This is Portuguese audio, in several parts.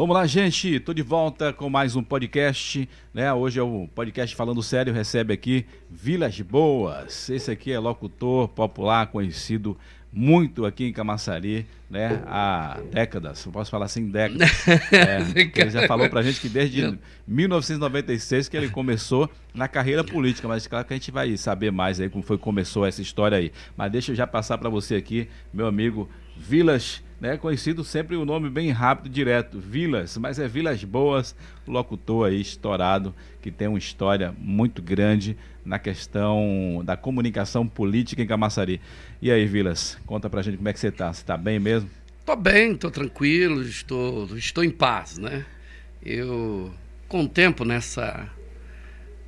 Vamos lá, gente. Estou de volta com mais um podcast. Né? Hoje é o podcast Falando Sério. Recebe aqui Vilas Boas. Esse aqui é locutor popular, conhecido muito aqui em Camaçari, né? Há décadas. Eu posso falar assim, décadas. É, ele já falou pra gente que desde 1996 que ele começou na carreira política. Mas claro que a gente vai saber mais aí como foi que começou essa história aí. Mas deixa eu já passar para você aqui, meu amigo Vilas né? Conhecido sempre o nome bem rápido e direto, Vilas, mas é Vilas Boas, locutor aí estourado, que tem uma história muito grande na questão da comunicação política em Camaçari. E aí, Vilas, conta pra gente como é que você tá. Você tá bem mesmo? Tô bem, tô tranquilo, estou, estou em paz, né? Eu, com o tempo nessa,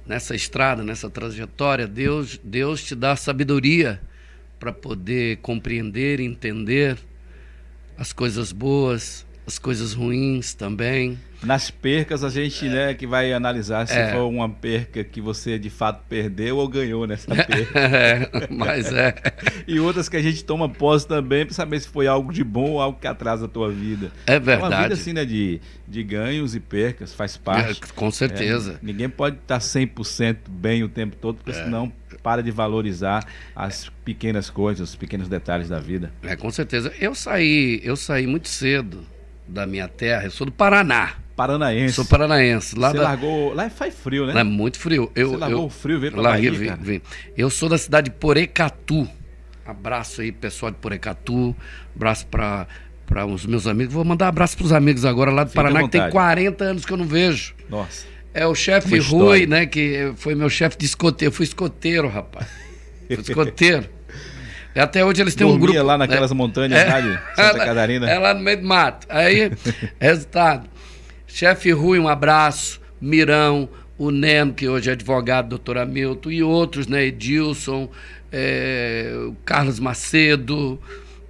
nessa estrada, nessa trajetória, Deus, Deus te dá sabedoria para poder compreender, entender as coisas boas, as coisas ruins também. Nas percas a gente, é. né, que vai analisar se é. foi uma perca que você de fato perdeu ou ganhou nessa perca. é, mas é. e outras que a gente toma posse também para saber se foi algo de bom ou algo que atrasa a tua vida. É verdade. Uma vida assim, né, de, de ganhos e percas, faz parte. É, com certeza. É, ninguém pode estar 100% bem o tempo todo, porque é. senão para de valorizar as pequenas coisas, os pequenos detalhes da vida. É, com certeza. Eu saí, eu saí muito cedo da minha terra, eu sou do Paraná. Paranaense. Sou paranaense. Lá Você da... largou. Lá faz frio, né? Lá é muito frio. Eu, Você largou eu... o frio, veio pra Larguei, Bahia, vim, vim. Eu sou da cidade de Porecatu. Abraço aí, pessoal de Porecatu. Abraço para para os meus amigos. Vou mandar um abraço para os amigos agora lá do Fique Paraná, que tem 40 anos que eu não vejo. Nossa. É o chefe Rui, né? Que foi meu chefe de escoteiro. Eu fui escoteiro, rapaz. Fui escoteiro. Até hoje eles têm Dormia um grupo. lá naquelas é, montanhas, é, sabe? Santa Catarina. É lá no meio do mato. Aí, resultado. Chefe Rui, um abraço. Mirão, o Neno, que hoje é advogado, doutor Hamilton, e outros, né? Edilson, é, Carlos Macedo.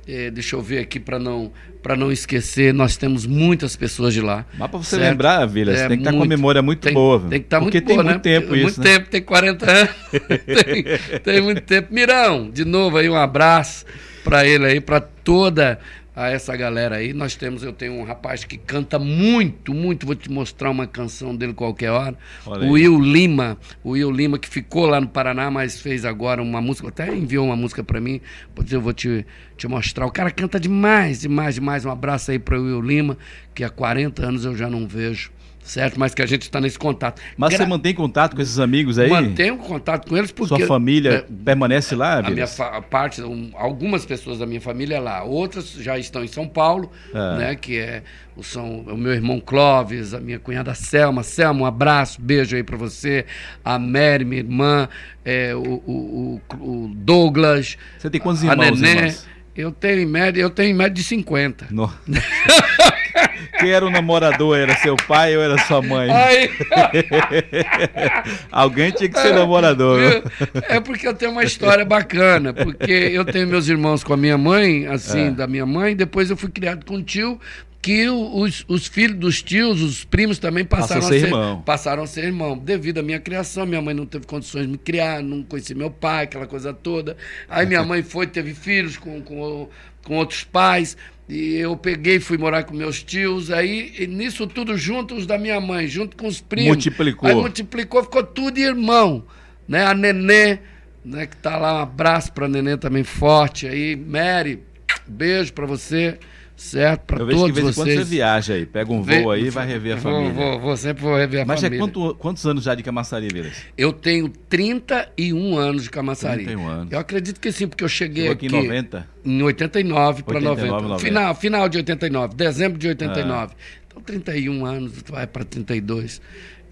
É, deixa eu ver aqui para não para não esquecer, nós temos muitas pessoas de lá. Mas para você certo? lembrar, Vila, você é, tem que estar tá com a memória muito tem, boa. Tem que estar tá muito boa, tem né? muito tempo muito isso. Muito né? tempo, tem 40 anos. tem, tem muito tempo. Mirão, de novo aí um abraço para ele aí, para toda a essa galera aí. Nós temos, eu tenho um rapaz que canta muito, muito. Vou te mostrar uma canção dele qualquer hora. Olha o Will Lima, o Will Lima que ficou lá no Paraná, mas fez agora uma música, até enviou uma música para mim. Eu vou te, te mostrar. O cara canta demais, demais, demais. Um abraço aí para o Will Lima, que há 40 anos eu já não vejo certo? Mas que a gente está nesse contato. Mas Gra você mantém contato com esses amigos aí? Mantenho contato com eles porque... Sua família é, permanece lá, A minha parte, um, algumas pessoas da minha família é lá, outras já estão em São Paulo, é. né? Que é o, são, o meu irmão Clóvis, a minha cunhada Selma. Selma, um abraço, beijo aí para você. A Mary, minha irmã, é, o, o, o, Douglas. Você tem quantos irmãos, a Nenê. Irmãos? Eu tenho em média, eu tenho em média de 50. No... Quem era o namorador? Era seu pai ou era sua mãe? Alguém tinha que ser namorador. É porque eu tenho uma história bacana, porque eu tenho meus irmãos com a minha mãe, assim, é. da minha mãe, depois eu fui criado com um tio que os, os filhos dos tios, os primos também passaram a ser, a ser irmão. Passaram a ser irmão. Devido à minha criação, minha mãe não teve condições de me criar, não conheci meu pai, aquela coisa toda. Aí minha mãe foi, teve filhos com, com, com outros pais. E eu peguei, fui morar com meus tios, aí nisso tudo junto os da minha mãe, junto com os primos. Multiplicou. Aí multiplicou, ficou tudo irmão. Né? A Nenê, né, que tá lá, um abraço pra Nenê também forte aí. Mary, beijo pra você certo? Para todos que de vez em quando você viaja aí, pega um voo aí e vai rever a vou, família. Vou, vou, sempre vou rever a Mas família. Mas é quanto, quantos anos já de Camaçari, Vilas? Eu tenho 31 anos de Camaçari. 31 anos. Eu acredito que sim, porque eu cheguei Chegou aqui... aqui em 90? Em 89 para 90. 90. Final, final de 89, dezembro de 89. Ah. Então 31 anos, vai para 32.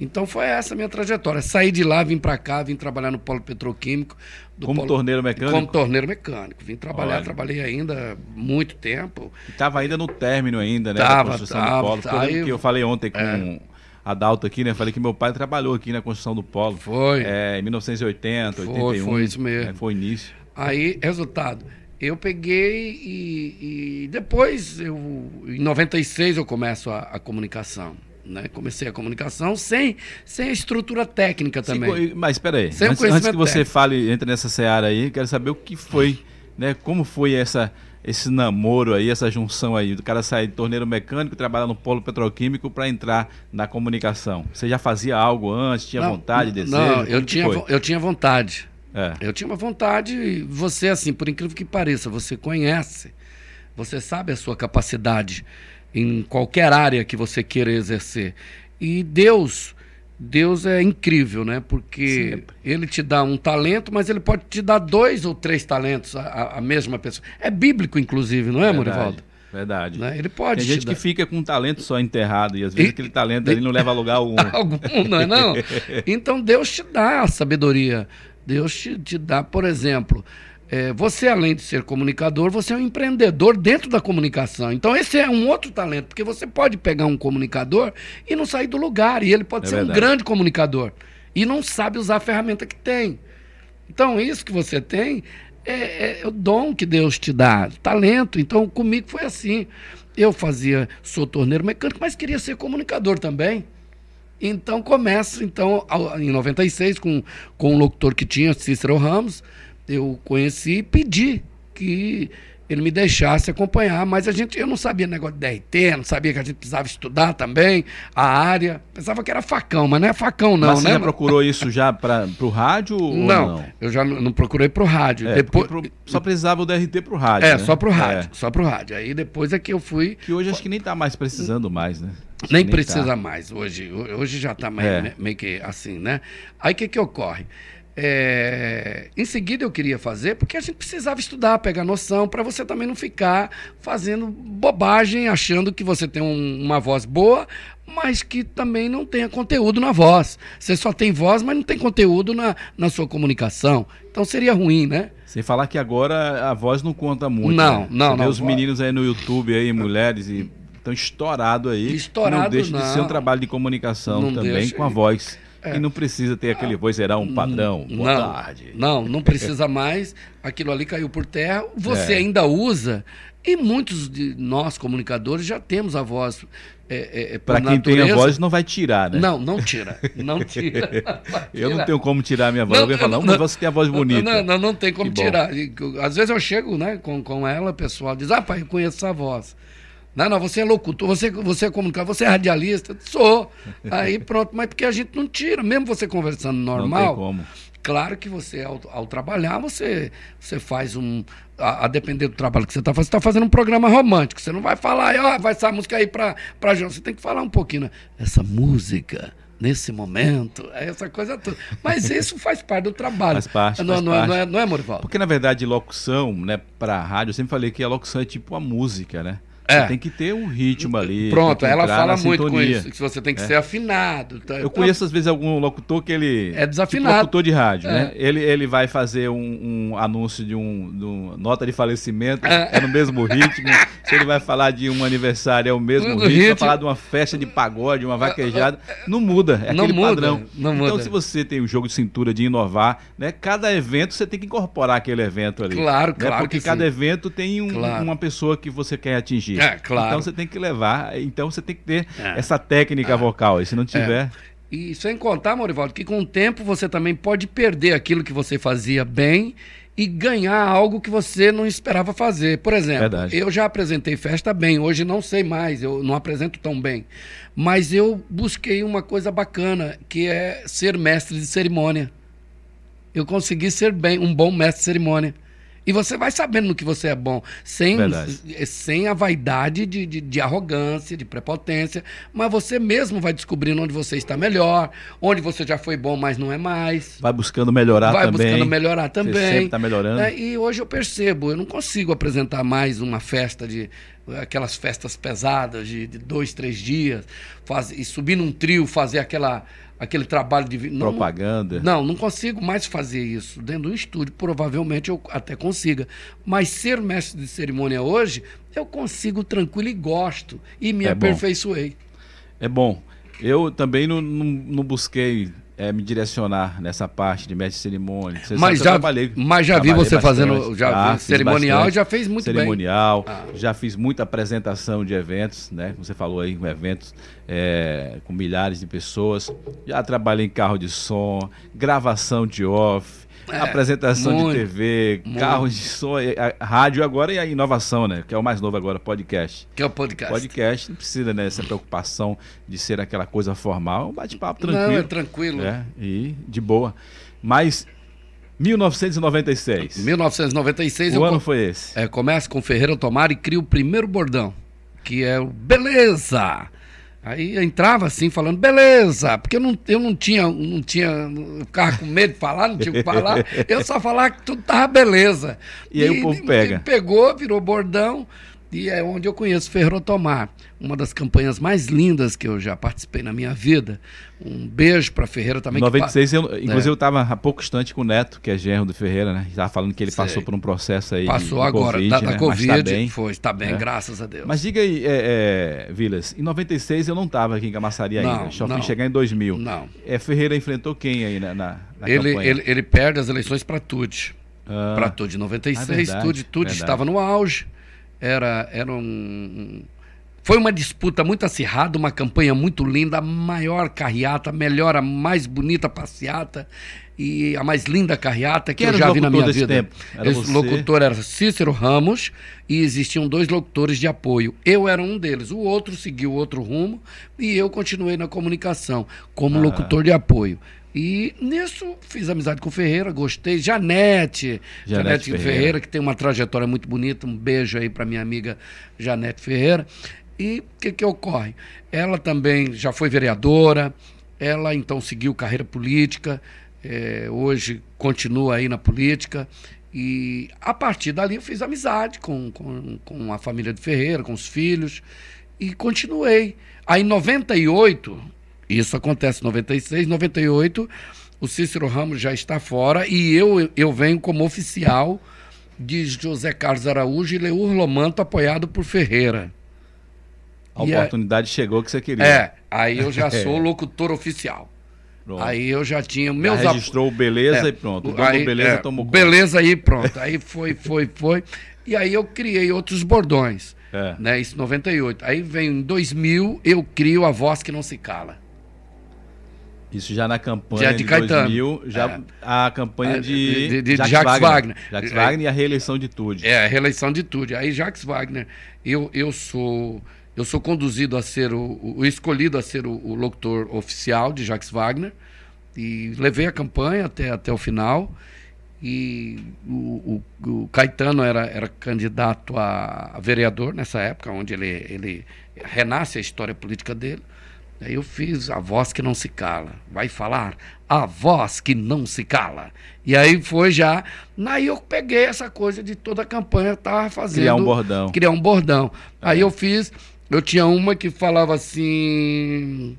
Então foi essa a minha trajetória. Saí de lá, vim para cá, vim trabalhar no polo petroquímico. como polo... torneiro mecânico? Como torneiro mecânico. Vim trabalhar, Olha. trabalhei ainda muito tempo. Estava ainda no término ainda, né? Tava, da construção tava, do polo. Tava, eu, que eu falei ontem com é. Adalto aqui, né? Falei que meu pai trabalhou aqui na construção do polo. Foi. É, em 1980, foi, 81. Foi isso mesmo. É, foi o início. Aí, resultado. Eu peguei e, e depois, eu, em 96, eu começo a, a comunicação. Né? Comecei a comunicação sem, sem a estrutura técnica também. Sim, mas espera aí, sem antes, antes que você técnico. fale, entre nessa seara aí, quero saber o que foi, né? Como foi essa esse namoro aí, essa junção aí, do cara sair de torneiro mecânico, trabalhar no polo petroquímico para entrar na comunicação? Você já fazia algo antes, tinha Não, vontade, desejo? Não, eu tinha, foi? eu tinha vontade. É. Eu tinha uma vontade, e você, assim, por incrível que pareça, você conhece, você sabe a sua capacidade em qualquer área que você queira exercer. E Deus, Deus é incrível, né? Porque Sempre. Ele te dá um talento, mas Ele pode te dar dois ou três talentos, a- a, mesma pessoa. É bíblico, inclusive, não é, Verdade, Morivaldo? Verdade. Né? Ele pode Tem te gente dar. que fica com um talento só enterrado e às vezes E- aquele talento ali não leva a lugar algum. algum, não é não? Então Deus te dá a sabedoria. Deus te, te dá, por exemplo, é, você além de ser comunicador, você é um empreendedor dentro da comunicação. Então esse é um outro talento, porque você pode pegar um comunicador e não sair do lugar, e ele pode É ser verdade. um grande comunicador e não sabe usar a ferramenta que tem. Então isso que você tem é, é o dom que Deus te dá, talento. Então comigo foi assim. Eu fazia, sou torneiro mecânico, mas queria ser comunicador também. Então começo, então, em 96, com, com um locutor que tinha, Cícero Ramos, eu conheci e pedi que ele me deixasse acompanhar, mas a gente, eu não sabia negócio de DRT, não sabia que a gente precisava estudar também a área. Pensava que era facão, mas não é facão, não, Mas você né? já procurou isso já para o rádio não, não? eu já não procurei pro rádio. É, Depois, pro- só precisava o DRT pro rádio. é, né? só pro rádio, É, só pro rádio. Aí depois é que eu fui que hoje acho que nem tá mais precisando mais, né? Acho Nem precisa tá. mais hoje. Hoje já está meio, É. meio que assim, né? Aí o que, que ocorre? É, em seguida eu queria fazer, porque a gente precisava estudar, pegar noção, para você também não ficar fazendo bobagem, achando que você tem um- uma voz boa, mas que também não tenha conteúdo na voz. Você só tem voz, mas não tem conteúdo na, na sua comunicação. Então seria ruim, né? Sem falar que agora a voz não conta muito. Não, né? não, não, os meninos aí no YouTube aí, mulheres e estão estourados aí. Estourado, não deixa de ser um não. trabalho de comunicação Não também deixa. com a voz. É. E não precisa ter aquele vozeirão padrão. Boa não, tarde. Não, não precisa mais. Aquilo ali caiu por terra. Você É. ainda usa. E muitos de nós, comunicadores, já temos a voz. É, é, por Para quem tem a natureza. voz, não vai tirar, né? Não, não tira. Não tira. Eu não tenho como tirar a minha voz. eu ia falar, não, mas você tem a voz bonita. Não, não, não tem como tirar. Às vezes eu chego né, com, com ela, o pessoal diz, ah, pai, eu conheço essa voz. Não, não, você é locutor, você, você é comunicador, você é radialista. Sou. Aí pronto, mas porque a gente não tira, mesmo você conversando Não normal. tem como. Claro que você, ao, ao trabalhar, você, você faz um. A, a depender do trabalho que você está fazendo, você está fazendo um programa romântico. Você não vai falar, ó, vai essa música aí para pra João. Você tem que falar um pouquinho, né? Essa música, nesse momento, é essa coisa toda. Mas isso faz parte do trabalho. Faz parte, Não, faz não, é- parte. não é, não é, Morivaldo? Porque, na verdade, locução, né, pra rádio, eu sempre falei que a locução é tipo a música, né? É. Você tem que ter um ritmo ali. Pronto, ela fala muito com sintonia. isso, que você tem que É. ser afinado. tá? Eu conheço, às vezes, algum locutor que ele. É desafinado. Tipo locutor de rádio, É. né? Ele, ele vai fazer um, um anúncio de um, de um nota de falecimento, É. é no mesmo ritmo. Se ele vai falar de um aniversário, é o mesmo No ritmo. Vai ritmo. falar de uma festa de pagode, uma vaquejada. Não muda, é Não aquele muda, padrão. não então, muda. se você tem o jogo de cintura de inovar, né? Cada evento você tem que incorporar aquele evento ali. Claro, né? claro Porque que cada sim. evento tem um- Claro. uma pessoa que você quer atingir. É, claro. Então você tem que levar, então você tem que ter É. essa técnica vocal. E se não tiver. E sem contar, Morivaldo, que com o tempo você também pode perder aquilo que você fazia bem e ganhar algo que você não esperava fazer. Por exemplo, Verdade. eu já apresentei festa bem, hoje não sei mais, eu não apresento tão bem. Mas eu busquei uma coisa bacana, que é ser mestre de cerimônia. Eu consegui ser bem, um bom mestre de cerimônia. E você vai sabendo no que você é bom, sem, Verdade. sem a vaidade de, de, de arrogância, de prepotência, mas você mesmo vai descobrindo onde você está melhor, onde você já foi bom, mas não é mais. Vai buscando melhorar vai também. buscando melhorar Você também. sempre está melhorando. É, e hoje eu percebo, eu não consigo apresentar mais uma festa de aquelas festas pesadas de, de dois, três dias, faz, e subir num trio, fazer aquela, aquele trabalho de não- Propaganda. Não, não consigo mais fazer isso dentro do estúdio. Provavelmente eu até consiga, mas ser mestre de cerimônia hoje eu consigo tranquilo e gosto e me É bom. aperfeiçoei. É bom. Eu também não, não, não busquei é, me direcionar nessa parte de mestre de cerimônia. Você Mas já, mas já vi você bastante. fazendo já Ah, cerimonial e já fez muito bem. cerimonial, Ah. já fiz muita apresentação de eventos, né? Você falou aí, eventos é, com milhares de pessoas. Já trabalhei em carro de som, gravação de off, É, apresentação muito, de TV, muito. carros de som, rádio agora e a inovação, né? Que é o mais novo agora, podcast. Que é o podcast. Podcast não precisa né, preocupação de ser aquela coisa formal, é um bate-papo tranquilo. Não, é tranquilo. É, e de boa. Mas 1996. 1996. O ano foi esse? É, começa com Ferreira Tomar e cria o primeiro bordão, que é o Beleza! Aí eu entrava assim, falando, beleza, porque eu não, eu não tinha, não tinha, eu ficava com medo de falar, não tinha o que falar, eu só falava que tudo tava beleza. E, e aí o povo pega. Pegou, virou bordão, e é onde eu conheço Ferrotomar, uma das campanhas mais lindas que eu já participei na minha vida. Um beijo para Ferreira também. Em 96, eu, inclusive é. eu estava há pouco instante com o Neto, que é genro do Ferreira, né? Estava falando que ele Sei. passou por um processo aí. Passou agora, COVID, da, da né? Covid. Mas tá bem, foi, está bem, é. graças a Deus. Mas diga aí, é, é, Vilas, em 96 eu não estava aqui em Camaçari ainda. Só fui chegar em 2000. Não. É, Ferreira enfrentou quem aí na, na, na ele, campanha? Ele, ele perde as eleições para Tude. Ah. Para Tude, 96, ah, Tude, Tude estava no auge era, era um. Foi uma disputa muito acirrada, uma campanha muito linda, a maior carreata, a melhor, a mais bonita passeata e a mais linda carreata que, que eu já vi na minha vida. Você? locutor era Cícero Ramos e existiam dois locutores de apoio. Eu era um deles, o outro seguiu outro rumo e eu continuei na comunicação como ah. locutor de apoio. E nisso fiz amizade com o Ferreira, gostei. Janete, Janete, Ferreira. Ferreira. que tem uma trajetória muito bonita. Um beijo aí para minha amiga Janete Ferreira. E o que, que ocorre? Ela também já foi vereadora, ela então seguiu carreira política, é, hoje continua aí na política. E a partir dali eu fiz amizade com, com, com a família de Ferreira, com os filhos, e continuei. Aí em 98, isso acontece em 96, 98, o Cícero Ramos já está fora e eu, eu venho como oficial de José Carlos Araújo e Leur Lomanto, apoiado por Ferreira. A e oportunidade é, chegou que você queria. É, aí eu já sou locutor oficial. Pronto. Aí eu já tinha meus já registrou beleza é, e pronto. O aí, beleza é, tomou conta. Beleza aí pronto. Aí foi, foi, foi. E aí eu criei outros bordões. É. Né, isso em 98. Aí vem em 2000, eu crio a voz que não se cala. Isso já na campanha já de, de 2000, já é. a campanha é, de, de, de, Jacques, Jacques Wagner. Wagner. Jacques Wagner e a reeleição de Tude. É, a reeleição de Tude. Aí Jacques Wagner, eu, eu sou eu sou conduzido a ser o, o escolhido a ser o, o, locutor oficial de Jacques Wagner e levei a campanha até, até o final e o, o, o Caetano era, era candidato a, a vereador nessa época, onde ele, ele renasce a história política dele. Aí eu fiz a voz que não se cala. Vai falar a voz que não se cala. E aí foi já. Aí eu peguei essa coisa de toda a campanha, estava fazendo. Criar um bordão. Criar um bordão. É. Aí eu fiz. Eu tinha uma que falava assim.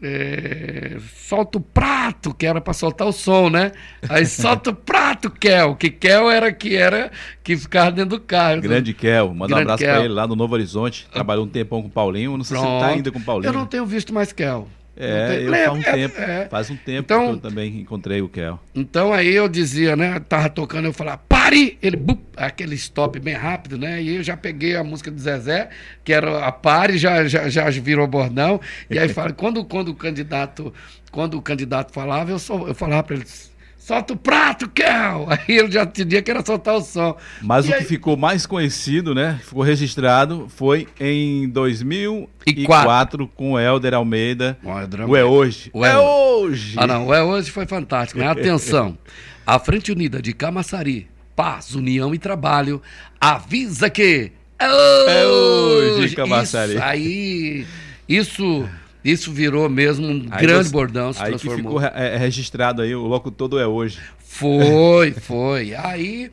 É, solta o prato, que era para soltar o som, né? Aí solta o prato, Kel, que Kel era que era que ficava dentro do carro. Grande Kel, manda um abraço para ele lá no Novo Horizonte. Trabalhou um tempão com o Paulinho, não sei Pronto. se ele tá ainda com o Paulinho. Eu não tenho visto mais Kel. É, eu faz um é, tempo, é. faz um tempo então, que eu também encontrei o Kel. Então aí eu dizia, né, tava tocando, eu falava, pare! Ele, bup, aquele stop bem rápido, né? E eu já peguei a música do Zezé, que era a pare, já, já, já virou bordão. E aí fala, quando, quando o candidato, quando o candidato falava, eu, só, eu falava para ele, solta o prato, Kel! Aí ele já tinha que era soltar o som. Mas e o aí... que ficou mais conhecido, né? Ficou registrado, foi em 2004 com o Helder Almeida. O, Helder o É Hoje. O é, é Hoje! Ah, não, o É Hoje foi fantástico. Né? Atenção, a Frente Unida de Camaçari, Paz, União e Trabalho, avisa que é hoje, é hoje. Isso aí, isso isso virou mesmo um aí grande você, bordão, se aí transformou. Que ficou é, registrado aí, o locutor do é hoje. Foi, foi. Aí.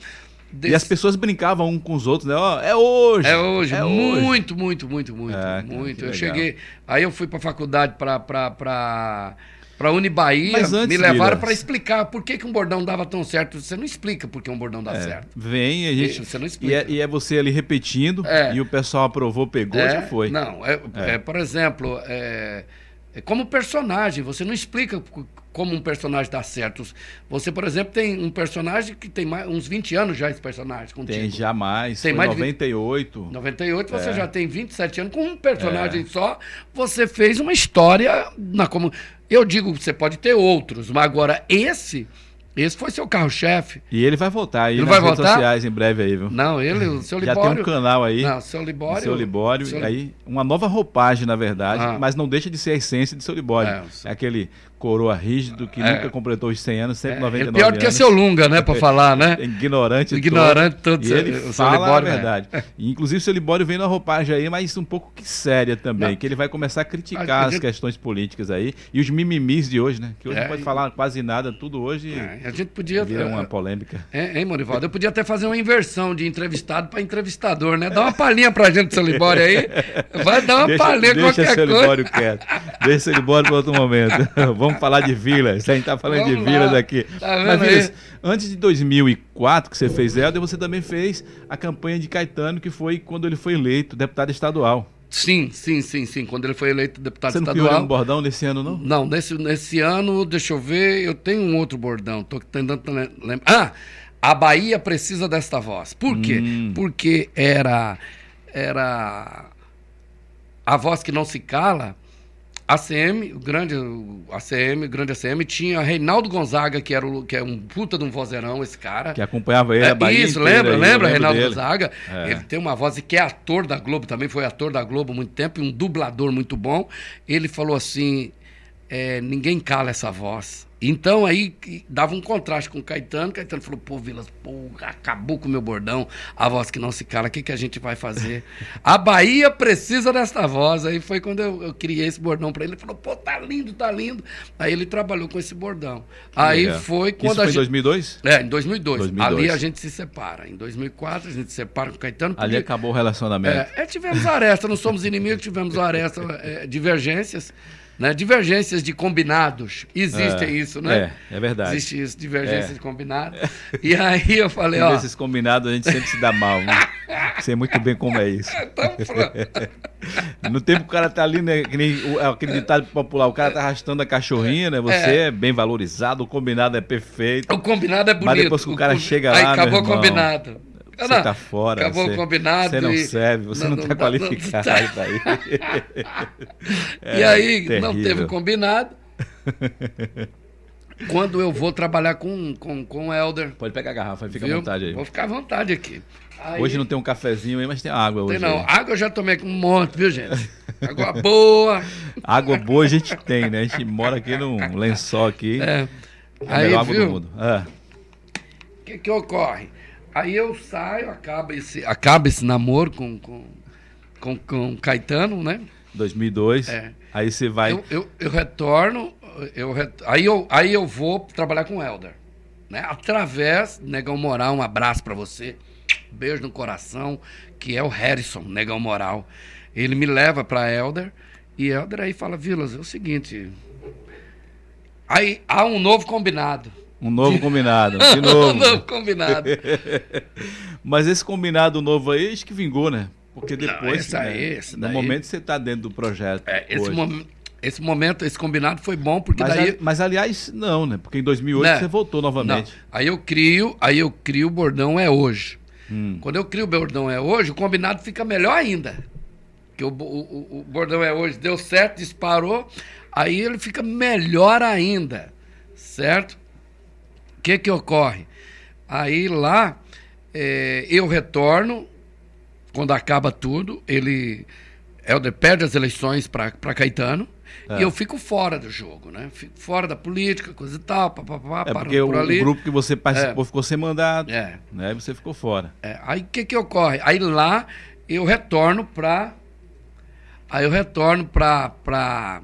Desse... E as pessoas brincavam um com os outros, né? Ó, oh, é hoje. É hoje. É muito, hoje. muito, muito, muito, é, muito. eu cheguei. Aí eu fui para a faculdade para. Para Unibaía, antes, me levaram para explicar por que, que um bordão dava tão certo. Você não explica por que um bordão dá é, certo. Vem, a gente. Você não explica. E é, e é você ali repetindo, é. e o pessoal aprovou, pegou, é, já foi. Não, é, é. é por exemplo, como personagem, você não explica como um personagem dá certo. Você, por exemplo, tem um personagem que tem mais, uns 20 anos já esse personagem contigo. Tem jamais. Tem mais 98. 20... 98 você já tem 27 anos com um personagem só. Você fez uma história na como eu digo, você pode ter outros, mas agora esse Esse foi seu carro-chefe. E ele vai voltar aí Ele nas vai redes voltar? sociais em breve aí, viu? Não, ele, o seu Já Libório. tem um canal aí. Não, o seu Libório. seu Libório, seu- aí uma nova roupagem, na verdade, Ah. mas não deixa de ser a essência de seu Libório. É, É, seu- aquele coroa rígido que É. nunca completou os 100 anos, É, 199 é pior do que anos. seu Lunga, né, pra falar, né? Ignorante Ignorante todo. todo, E ele o fala Libório, a é. verdade. Inclusive o seu Libório vem na roupagem aí, mas um pouco que séria também, Não. que ele vai começar a criticar A- a as gente- questões políticas aí e os mimimis de hoje, né? Que hoje É, não pode e- falar quase nada, tudo hoje É, a gente podia. vira uma polêmica. É, hein, Morivaldo? Eu podia até fazer uma inversão de entrevistado para entrevistador, né? Dá uma palhinha pra gente do seu Libório aí. Vai dar uma Deixa, palhinha deixa qualquer seu coisa. Libório quieto. Deixa seu Libório para outro momento. Vamos falar de vilas. A gente tá falando Vamos de lá. vilas aqui. Tá Mas? Vilas, antes de 2004, que você fez Helder, você também fez a campanha de Caetano, que foi quando ele foi eleito deputado estadual. Sim, sim, sim, sim. Quando ele foi eleito deputado Você não estadual. um bordão nesse ano, não? Não, nesse, nesse ano, deixa eu ver, eu tenho um outro bordão. Tô tentando lembrar. Ah! A Bahia precisa desta voz. Por quê? Hum. Porque era. Era. A voz que não se cala. ACM, o grande ACM, grande ACM, tinha Reinaldo Gonzaga, que era o, que é um puta de um vozeirão, esse cara. Que acompanhava ele, a É, Bahia isso, lembra, aí, lembra, Reinaldo dele. Gonzaga? É. Ele tem uma voz e que é ator da Globo também, foi ator da Globo há muito tempo, e um dublador muito bom. Ele falou assim: é, ninguém cala essa voz. Então aí dava um contraste com o Caetano. Caetano falou: pô, Vilas, pô, acabou com o meu bordão, a voz que não se cala, o que, que a gente vai fazer? A Bahia precisa desta voz. Aí foi quando eu, eu criei esse bordão para ele. Ele falou: pô, tá lindo, tá lindo. Aí ele trabalhou com esse bordão. Aí Legal. foi Isso quando foi a em gente. 2002? É, em 2002. 2002. Ali a gente se separa. Em 2004 a gente se separa com o Caetano. Ali porque- acabou o relacionamento. é, é, tivemos aresta, não somos inimigos, tivemos aresta, é, divergências, né? Divergências de combinados. Existe É, isso, né? É, é verdade. Existe isso, divergência É. de combinado. E aí eu falei, ó. Nesses combinados a gente sempre se dá mal. Né? Sei muito bem como é isso. falando. No tempo que o cara tá ali, né? Que nem o- aquele ditado popular, o cara tá arrastando a cachorrinha, né? Você é, É. bem valorizado, o combinado é perfeito. O combinado é bonito. Mas depois que o cara chega aí lá, acabou meu o combinado. Você Não, tá fora. Acabou você, o combinado. Você não e- serve, você não, não- tá não- qualificado não- pra ir. e aí não terrível. teve combinado. Quando eu vou trabalhar com, com, com o Helder. Pode pegar a garrafa, fica viu? à vontade aí. Vou ficar à vontade aqui. Aí- Hoje não tem um cafezinho aí, mas tem água hoje. Tem não. aí. Água eu já tomei um monte, viu, gente? Água boa. Água boa a gente tem, né? A gente mora aqui num lençol aqui. É. a Aí, melhor água do viu? mundo. É. O que, que ocorre? Aí eu saio, acaba esse, acaba esse namoro com, com, com, com o Caetano, né? 2002. É. Aí você vai. Eu, eu, eu retorno, eu ret- aí, eu, aí eu vou trabalhar com o Helder. Né? Através, Negão Moral, um abraço pra você. Beijo no coração, que é o Harrison, Negão Moral. Ele me leva pra Helder e Helder aí fala, Vilas, é o seguinte. Aí há um novo combinado. Um novo combinado. De um novo. novo combinado. Mas esse combinado novo aí, acho que vingou, né? Porque depois. esse aí, né, esse no momento você tá dentro do projeto. É, esse, mom- esse momento, esse combinado foi bom, porque Mas, daí. ali- mas, aliás, não, né? Porque em 2008 Né? você voltou Não, novamente. aí eu crio, aí eu crio o bordão é hoje. Hum. Quando eu crio o bordão é hoje, o combinado fica melhor ainda. Que o, o, o bordão é hoje deu certo, disparou, aí ele fica melhor ainda, certo? O que que ocorre? Aí lá eh, eu retorno, quando acaba tudo, ele Helder perde as eleições para Caetano. É. E eu fico fora do jogo, né? Fico fora da política, coisa e tal, papapá, É porque o, por o ali. grupo que você participou ficou sem mandato. É. Né? E você ficou fora. É, aí o que que ocorre? Aí lá eu retorno para aí eu retorno para para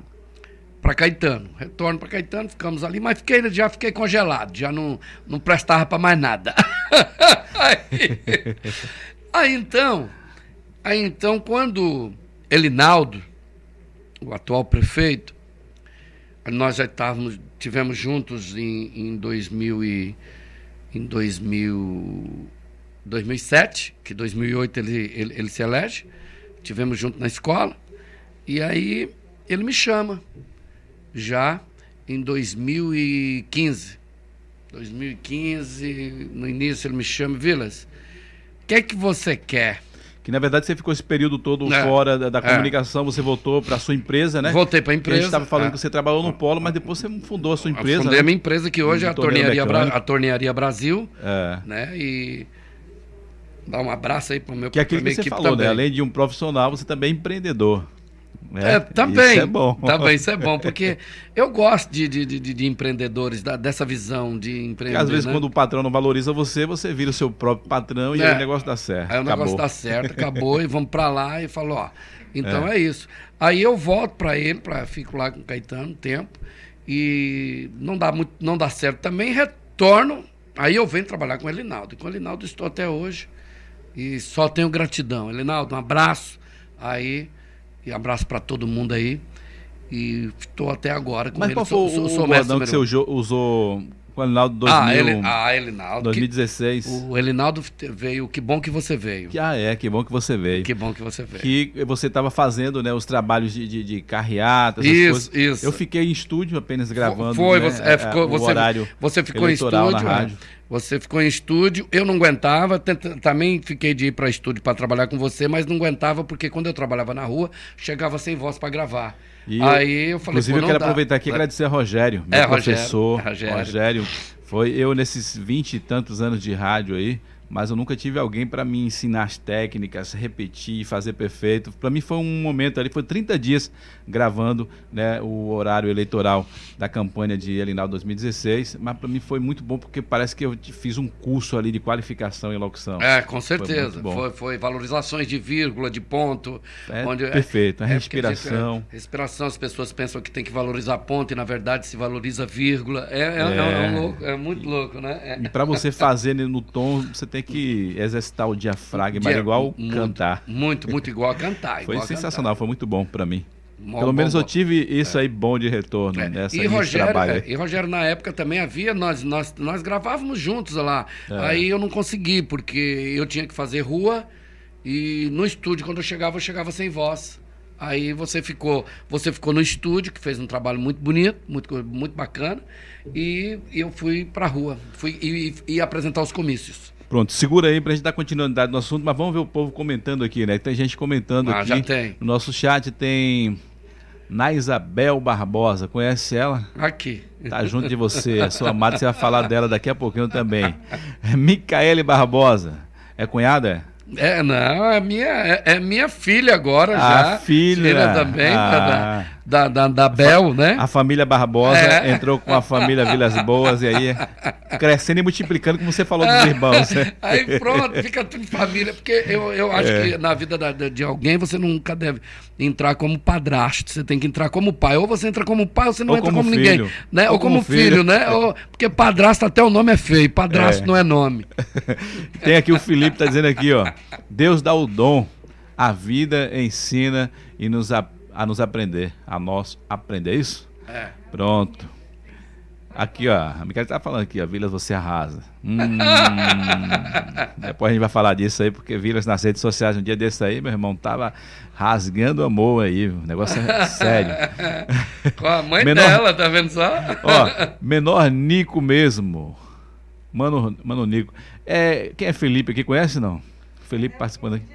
para Caetano. Retorno para Caetano, ficamos ali, mas fiquei já fiquei congelado, já não não prestava para mais nada. aí, aí então, aí então quando Elinaldo, o atual prefeito, nós já estávamos tivemos juntos em, em 2000 e em 2000 2007, que 2008 ele, ele, ele se elege, tivemos junto na escola, e aí ele me chama, já em 2015. 2015, no início ele me chama, Vilas, o que é que você quer? Que na verdade você ficou esse período todo É. fora da, da É. comunicação, você voltou para sua empresa, né? Voltei para a Porque A gente empresa. estava falando é. que você trabalhou no Polo, mas depois você fundou a sua Eu empresa. fundei a né? minha empresa que hoje é a Tornearia, Bra- a Tornearia Brasil, É. né? E dar um abraço aí para o meu Que é aquilo que você falou, né? também. Além de um profissional, você também é empreendedor. Né? É, também. Isso é bom. Também, isso é bom, porque eu gosto de, de, de, de empreendedores, da- dessa visão de Porque empreender. às vezes né? quando o patrão não valoriza você, você vira o seu próprio patrão e É. aí o negócio dá certo. Aí o negócio tá certo, acabou, e vamos pra lá e falou, ó. Então é, isso. Aí eu volto pra ele, pra, fico lá com o Caetano um tempo, e não dá, muito, não dá certo também, retorno. Aí eu venho trabalhar com o Elinaldo. E com o Elinaldo estou até hoje. E só tenho gratidão. Elinaldo, um abraço. Aí, e abraço pra todo mundo aí. E estou até agora com Mas ele. qual foi Sou- o, sou- o sou mestre bordão que você usou com o Elinaldo 2000, Ah, ele, ah, Elinaldo. que- 2016? o Elinaldo veio, que bom que você veio. Que, ah, é, que bom que você veio. Que bom que você veio. Que você estava fazendo né, os trabalhos de, de, de carreata, Isso, coisas. isso. Eu fiquei em estúdio apenas gravando Foi, né, você, é, ficou, o você, horário você ficou em estúdio. na é. rádio. Você ficou em estúdio. Eu não aguentava. também fiquei de ir para estúdio para trabalhar com você, mas não aguentava porque quando eu trabalhava na rua, chegava sem voz para gravar. E Aí eu falei, Inclusive, eu quero dá. aproveitar aqui e agradecer a Rogério, meu É, Rogério, professor. Rogério. Rogério. Foi eu nesses vinte e tantos anos de rádio aí, mas eu nunca tive alguém para me ensinar as técnicas, repetir, fazer perfeito. Para mim foi um momento ali, foi 30 dias gravando né, o horário eleitoral da campanha de Elinaldo 2016, mas para mim foi muito bom porque parece que eu fiz um curso ali de qualificação em locução. É, com certeza. bom. Foi, foi, valorizações de vírgula, de ponto. É onde, perfeito, a porque respiração. é, respiração, as pessoas pensam que tem que valorizar ponto e na verdade se valoriza vírgula. É, é, é um- é um louco, é muito louco, né? É. E para você fazer no tom, você tem que exercitar o diafragma, Dia- igual muito, cantar. Muito, muito igual a cantar. Foi sensacional, foi muito bom para mim. Mó Pelo bom, menos eu bom. tive isso aí bom de retorno É, nessa e Rogério, trabalho. é, e Rogério, na época também havia, nós, nós, nós gravávamos juntos lá. É. Aí eu não consegui, porque eu tinha que fazer rua e no estúdio, quando eu chegava, eu chegava sem voz. Aí você ficou, você ficou no estúdio, que fez um trabalho muito bonito, muito, muito bacana, e eu fui pra rua, fui e- e apresentar os comícios. Pronto, segura aí pra gente dar continuidade no assunto, mas vamos ver o povo comentando aqui, né? Tem gente comentando Ah, aqui. já tem. No nosso chat tem Naisabel Barbosa, conhece ela? Aqui. Tá junto de você, a sua amada, você vai falar dela daqui a pouquinho também. Micaele Barbosa, é cunhada? É, não, é minha, é, é minha filha agora A já. filha. também, Ah. da, da, da, da Bel, né? A família Barbosa É. entrou com a família Vilas Boas e aí crescendo e multiplicando, como você falou dos irmãos. né? Aí pronto, fica tudo em família. Porque eu, eu acho É. que na vida da- de alguém você nunca deve entrar como padrasto. Você tem que entrar como pai. Ou você entra como pai ou você não Ou entra como como, ninguém. Né? Ou, Ou como, como filho, filho. né? Ou- porque padrasto até o nome é feio. Padrasto É. não é nome. Tem aqui o Felipe, tá dizendo aqui, ó. Deus dá o dom, a vida ensina e nos a, a nos aprender, a nós aprender, é isso? É. Pronto. Aqui, ó, a Micaela tá falando aqui, ó, Vilas, você arrasa. Hum, depois a gente vai falar disso aí, porque Vilas nas redes sociais, um dia desse aí, meu irmão, tava rasgando amor aí, o negócio é sério. Com a mãe Menor- dela, tá vendo só? Ó, menor Nico mesmo. Mano, Mano Nico. É, quem é Felipe aqui? Conhece não? Felipe participando aqui.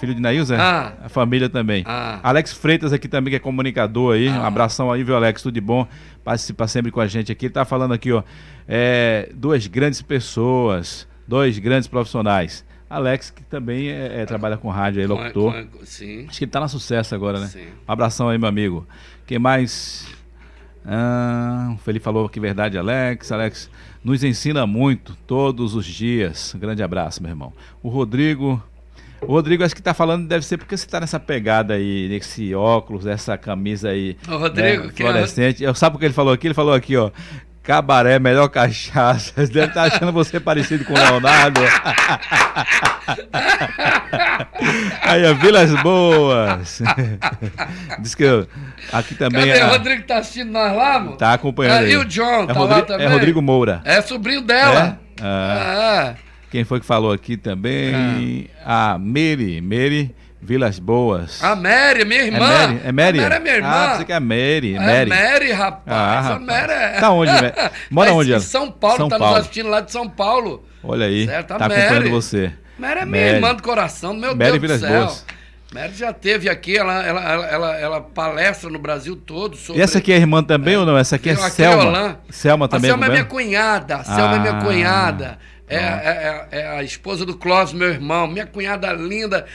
Filho de Nailza? Ah. A família também. Ah. Alex Freitas aqui também, que é comunicador aí. Um abração aí, viu, Alex? Tudo de bom. Participa sempre com a gente aqui. Ele tá falando aqui, ó. é, duas grandes pessoas, dois grandes profissionais. Alex, que também é- é, trabalha com rádio aí, locutor. Com- com- Sim. Acho que ele tá na sucesso agora, né? Sim. Um abração aí, meu amigo. Quem mais? Ah, o Felipe falou que verdade, Alex. Alex nos ensina muito todos os dias. Grande abraço, meu irmão. O Rodrigo. O Rodrigo, acho que tá falando, deve ser porque você tá nessa pegada aí, nesse óculos, essa camisa aí. O Rodrigo, né, é fluorescente. Eu, sabe o que ele falou aqui? Ele falou aqui, ó. Cabaré, melhor cachaça. Você deve estar achando você parecido com o Leonardo. Aí, ó, Vilas Boas. Diz que eu, aqui também Cadê? é. O Rodrigo tá assistindo nós lá, mano? Tá acompanhando. Ah, aí. e o John, é tá Rodri- lá também? É Rodrigo Moura. É sobrinho dela. É? Ah. Ah. Quem foi que falou aqui também? A Mary. Mary Vilas Boas. A Mary, minha é irmã. Mary? É Mary? A Mary é minha irmã. Ah, você que é Mary. É Mary. Mary, rapaz. Ah, a rapaz. Mary é... Tá onde, Mary? Mora Mas onde ela? São Paulo, São tá Paulo. nos assistindo lá de São Paulo. Olha aí, Certo, a tá Mary. acompanhando você. Mary é minha Mary. irmã do coração, meu Mary Deus Vilas do céu. Boas. Mary já teve aqui, ela, ela, ela, ela, ela palestra no Brasil todo sobre. E essa aqui é irmã também ou não? Essa aqui é é Selma. Selma A também Selma é minha acompanha? cunhada. A Selma é minha Ah, cunhada. É, é- é- é a esposa do Clóvis, meu irmão. Minha cunhada linda,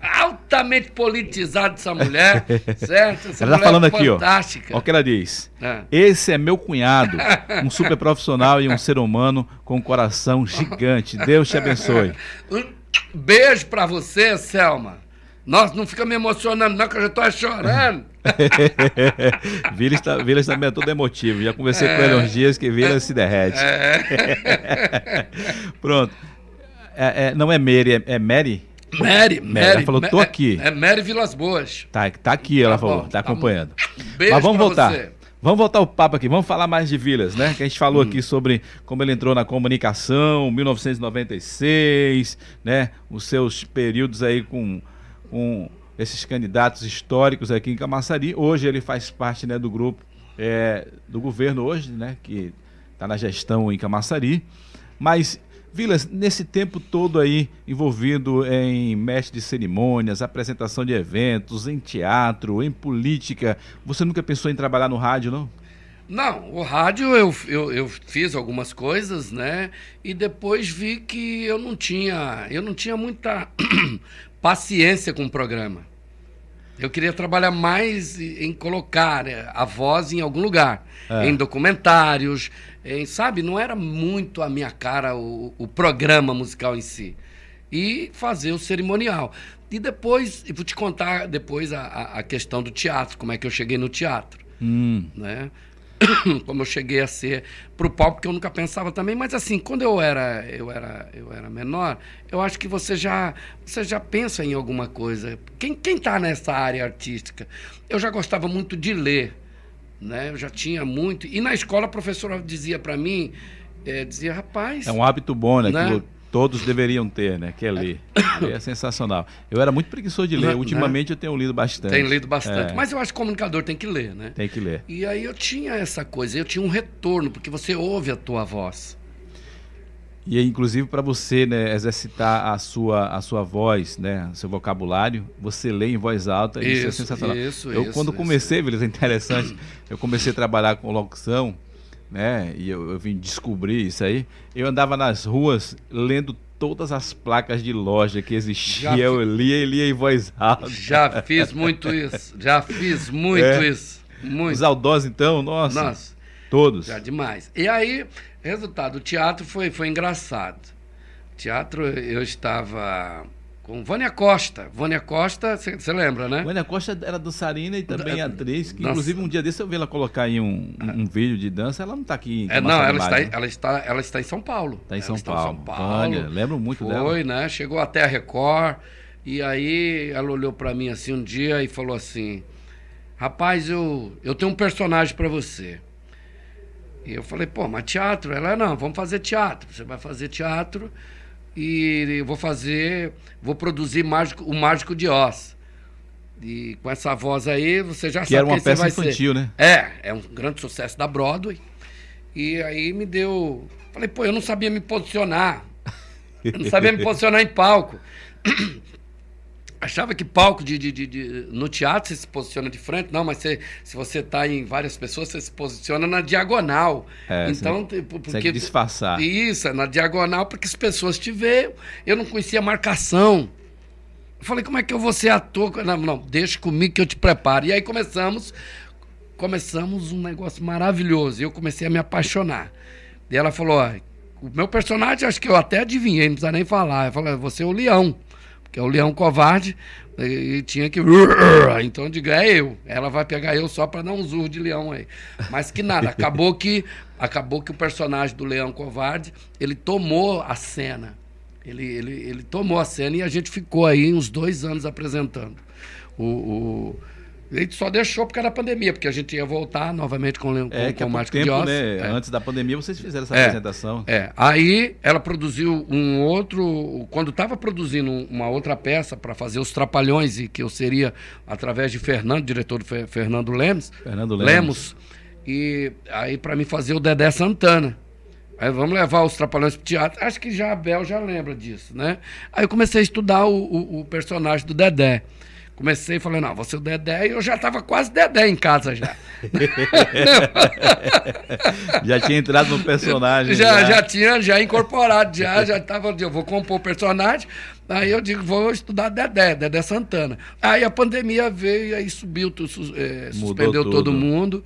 altamente politizada essa mulher. certo? Essa Ela tá mulher falando aqui, ó. fantástica. Olha o que ela diz. É. Esse é meu cunhado, um super profissional e um ser humano com um coração gigante. Deus te abençoe. Um beijo pra você, Selma. Nossa, não fica me emocionando, não, que eu já tô chorando. Vilas, tá, Vilas também é todo emotivo. Já conversei com ele uns dias que Vilas se derrete. Pronto. É- é- não é Mary, é, é Mary? Mary, Mary. ela falou, tô é- aqui. É, Mary Vilas Boas. Tá, tá aqui, ela Tá falou, bom, tá tá acompanhando. Beijo Mas vamos voltar. você. Vamos voltar o papo aqui, vamos falar mais de Vilas, né? Que a gente falou Hum. aqui sobre como ele entrou na comunicação, 1996, né? Os seus períodos aí com, com esses candidatos históricos aqui em Camaçari. Hoje ele faz parte né, do grupo é, do governo hoje, né? Que está na gestão em Camaçari. Mas, Vilas, nesse tempo todo aí envolvido em mestre de cerimônias, apresentação de eventos, em teatro, em política, você nunca pensou em trabalhar no rádio, não? Não, o rádio eu, eu, eu fiz algumas coisas, né? E depois vi que eu não tinha, eu não tinha muita paciência com o programa. Eu queria trabalhar mais em colocar eh, a voz em algum lugar, É. em documentários, em, sabe? Não era muito a minha cara o, o programa musical em si. E fazer o cerimonial. E depois, eu vou te contar depois a, a- a questão do teatro, como é que eu cheguei no teatro Hum, né? Como eu cheguei a ser pro palco, que eu nunca pensava também, mas assim, quando eu era, eu era, eu era menor, eu acho que você já, você já pensa em alguma coisa. Quem quem tá nessa área artística? Eu já gostava muito de ler, né? Eu já tinha muito. E na escola a professora dizia para mim, eh, dizia, rapaz, é um hábito bom, né? Né? Que todos deveriam ter, né? Que é ler. Ler é sensacional. Eu era muito preguiçoso de ler. Né? Ultimamente eu tenho lido bastante. tem lido bastante. É, Mas eu acho que o comunicador tem que ler, né? Tem que ler. E aí eu tinha essa coisa, eu tinha um retorno, porque você ouve a tua voz. E inclusive para você né, exercitar a sua, a sua voz, né, seu vocabulário, você lê em voz alta, isso, é Isso, sensacional. isso, eu isso, quando comecei, Vilas, é interessante, eu comecei a trabalhar com locução, né, e eu, eu vim descobrir isso aí. Eu andava nas ruas lendo todas as placas de loja que existia, Já fi- eu lia e lia em voz alta. Já fiz muito isso. Já fiz muito É. isso. Muito. Os saudosos então, nossa, Nossa, todos. já demais. E aí, resultado, o teatro foi, foi engraçado. Teatro, eu estava com Vânia Costa. Vânia Costa, você lembra, né? Vânia Costa era dançarina e também Da- atriz, que dança. inclusive um dia desse eu vi ela colocar aí um, um, vídeo de dança, ela não está aqui em É, não, ela está, em- né? ela, está, ela está em São Paulo. Tá em Ela São está Paulo. Vânia, lembro muito dela. Foi, né? Chegou até a Record. E aí ela olhou pra mim assim um dia e falou assim: Rapaz, eu, eu tenho um personagem pra você. E eu falei, pô, mas teatro? Ela, não, vamos fazer teatro. Você vai fazer teatro e eu vou fazer, vou produzir mágico, o Mágico de Oz. E com essa voz aí, você já Que sabe era uma peça ser. infantil, né? É, é um grande sucesso da Broadway. E aí me deu. Falei, pô, eu não sabia me posicionar. Eu não sabia me posicionar em palco. Achava que palco de, de- de- de- no teatro você se posiciona de frente, não, mas você, se você está em várias pessoas, você se posiciona na diagonal. É, então, você te- Consegue disfarçar. isso, é na diagonal, porque as pessoas te veem. Eu não conhecia marcação. Eu falei, como é que eu vou ser ator? Não, não, deixa comigo que eu te preparo. E aí começamos, começamos um negócio maravilhoso. E eu comecei a me apaixonar. E ela falou, ó, o meu personagem, acho que eu até adivinhei, não precisa nem falar. Eu falei, você é o leão, porque é o leão covarde, e tinha que... Então eu digo, é eu. Ela vai pegar eu só para dar um zurro de leão aí. Mas que nada, acabou que, acabou que o personagem do leão covarde, ele tomou a cena. Ele, ele, ele tomou a cena e a gente ficou aí uns dois anos apresentando. O, o... Ele só deixou por causa da pandemia, porque a gente ia voltar novamente com, o Leão- É, com, que com o Mágico de tempo, Oz. né? É. Antes da pandemia, vocês fizeram essa É. apresentação. É, aí ela produziu um outro. Quando estava produzindo uma outra peça para fazer os Trapalhões, e que eu seria através de Fernando, diretor do Fe- Fernando Lemos, Fernando Lemos. Lemos, e aí para mim fazer o Dedé Santana. Aí vamos levar os Trapalhões pro teatro. Acho que já a Bel já lembra disso, né? Aí eu comecei a estudar o, o, o personagem do Dedé. Comecei falando, não, você o Dedé, e eu já estava quase Dedé em casa já. já tinha entrado no personagem. Já, já, já tinha já incorporado, já, já estava, eu vou compor o personagem. Aí eu digo, vou estudar Dedé, Dedé Santana. Aí a pandemia veio, aí subiu, é, suspendeu todo mundo.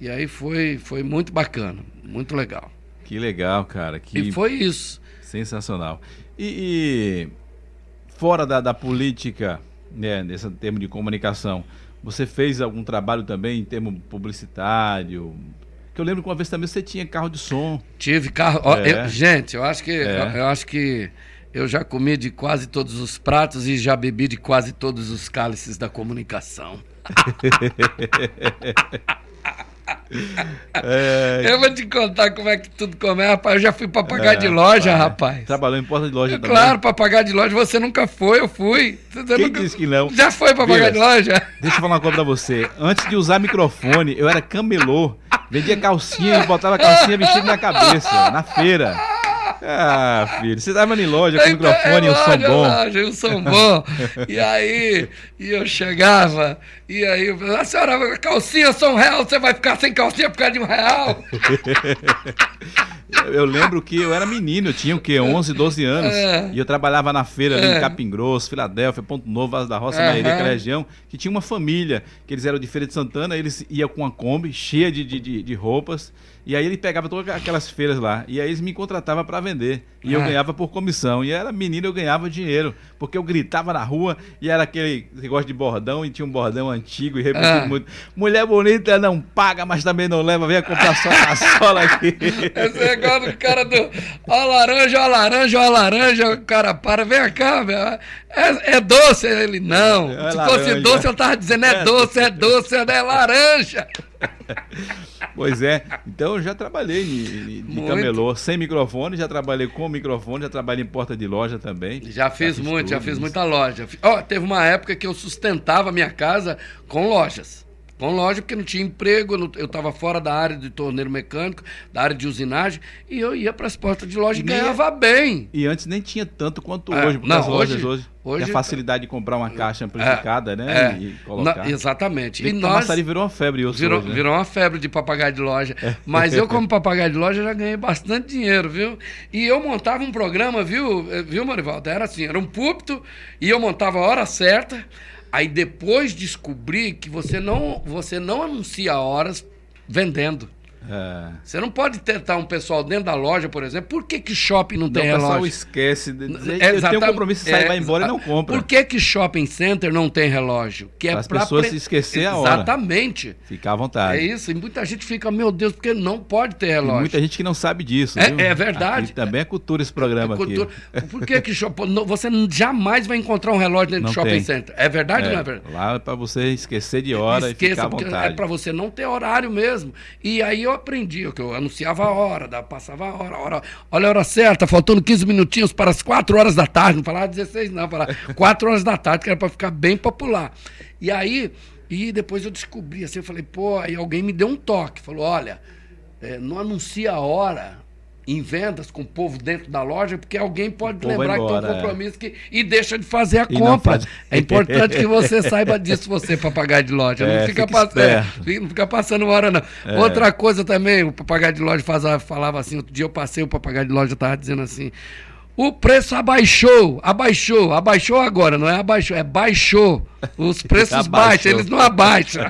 E aí foi, foi muito bacana, muito legal. Que legal, cara. Que... E foi isso. Sensacional. E, e fora da, da política, né, nesse termo de comunicação, você fez algum trabalho também em termo publicitário? Que eu lembro que uma vez também você tinha carro de som. Tive carro. É. Eu, gente, eu acho que é. eu, eu acho que eu já comi de quase todos os pratos e já bebi de quase todos os cálices da comunicação. É... Eu vou te contar como é que tudo começa, rapaz. Eu já fui papagaio é, de loja, rapaz. rapaz. Trabalhou em porta de loja é, também? Claro, papagaio de loja. Você nunca foi, eu fui. Você Quem nunca... disse que não? Já foi papagaio de loja? Deixa eu falar uma coisa pra você. Antes de usar microfone, eu era camelô. Vendia calcinha e botava calcinha vestida na cabeça, na feira. Ah, filho, você tava em loja com o microfone e o som bom. Loja, o som bom. e aí, e eu chegava, e aí, a senhora, calcinha só um real, você vai ficar sem calcinha por causa de um real? eu lembro que eu era menino, eu tinha o quê? 11, 12 anos. É. E eu trabalhava na feira ali é. em Capim Grosso, Filadélfia, Ponto Novo, Vaz da Roça, uhum. Maíra, aquela região, que tinha uma família, que eles eram de Feira de Santana, eles iam com uma Kombi cheia de, de, de, de roupas. E aí ele pegava todas aquelas feiras lá. E aí eles me contratavam para vender. E eu é. ganhava por comissão. E era menino, eu ganhava dinheiro. Porque eu gritava na rua e era aquele que gosta de bordão e tinha um bordão antigo e repetido é. muito. Mulher bonita não paga, mas também não leva. Venha comprar só a sola aqui. Esse negócio do cara do ó laranja, ó laranja, ó laranja. O cara para, vem cá, meu. É, é doce. Ele, não. É Se laranja. fosse doce, eu tava dizendo, é, é doce, é doce, é laranja. Pois é, então eu já trabalhei de, de camelô sem microfone, já trabalhei com microfone, já trabalhei em porta de loja também. Já fiz, muito, já fiz muita loja. Ó, oh, teve uma época que eu sustentava a minha casa com lojas com loja, porque não tinha emprego, eu estava fora da área de torneiro mecânico, da área de usinagem, e eu ia para as portas de loja e, e ganhava bem. E antes nem tinha tanto quanto é, hoje, porque não, as lojas hoje, hoje, hoje a facilidade de comprar uma caixa amplificada, é, né? É, e colocar. Na, exatamente. E, nós, a virou uma febre hoje. Virou, hoje, né? virou uma febre de papagaio de loja. É. Mas eu, como papagaio de loja, já ganhei bastante dinheiro, viu? E eu montava um programa, viu, viu, Marivaldo? Era assim, era um púlpito, e eu montava a hora certa, Aí depois descobri que você não, você não anuncia horas vendendo. É. Você não pode tentar um pessoal dentro da loja, por exemplo. Por que, que shopping não, não tem relógio? O pessoal esquece. De dizer, é, tem um compromisso, sai, é, vai embora e não compra. Por que, que shopping center não tem relógio? Que é As pessoas pre... se esquecer a hora. Exatamente. Ficar à vontade. É isso. E muita gente fica, meu Deus, porque não pode ter relógio. Tem muita gente que não sabe disso. É, é verdade. Aqui também é cultura esse programa é cultura. aqui. Por que, que shopping... você jamais vai encontrar um relógio dentro do shopping tem. center? É verdade ou não é, é verdade? Lá é para você esquecer de hora Esqueça, e ficar à vontade. É para você não ter horário mesmo. E aí eu aprendi, que eu anunciava a hora, passava a hora, a hora. Olha a hora certa, faltando 15 minutinhos para as 4 horas da tarde. Não falava 16, não, falava 4 horas da tarde, que era para ficar bem popular. E aí, e depois eu descobri assim, eu falei, pô, aí alguém me deu um toque, falou: olha, é, não anuncia a hora em vendas com o povo dentro da loja, porque alguém pode lembrar embora, que tem um é. compromisso que, e deixa de fazer a e compra. Faz... É importante que você saiba disso, você, papagaio de loja. É, não, fica pass... é, não fica passando hora, não. É. Outra coisa também, o papagaio de loja faz, falava assim, outro dia eu passei, o papagaio de loja estava dizendo assim, o preço abaixou, abaixou, abaixou agora, não é abaixou, é baixou. Os preços baixam, eles não abaixam.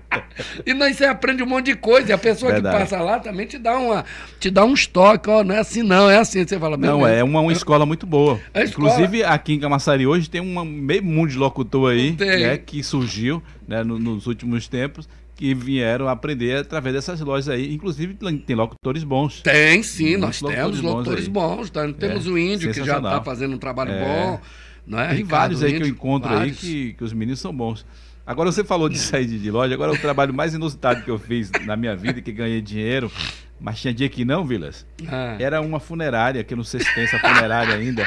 e não, você aprende um monte de coisa. E a pessoa Verdade. que passa lá também te dá, uma, te dá um estoque, ó, não é assim não, é assim. Você fala, Não, é uma, uma escola muito boa. É Inclusive, aqui em Camaçari hoje tem um meio mundo de locutor aí, né, que surgiu né, no, nos últimos tempos que vieram aprender através dessas lojas aí. Inclusive, tem locutores bons. Tem, sim, nós temos locutores bons. bons tá? Temos é, o Índio, que já está fazendo um trabalho é. bom. Não é? Tem Ricardo, vários aí Índio, que eu encontro vários. aí que, que os meninos são bons. Agora, você falou de sair de, de loja. Agora, o trabalho mais inusitado que eu fiz na minha vida, que ganhei dinheiro, mas tinha dia que não, Vilas, ah. era uma funerária, que não sei se tem essa funerária ainda.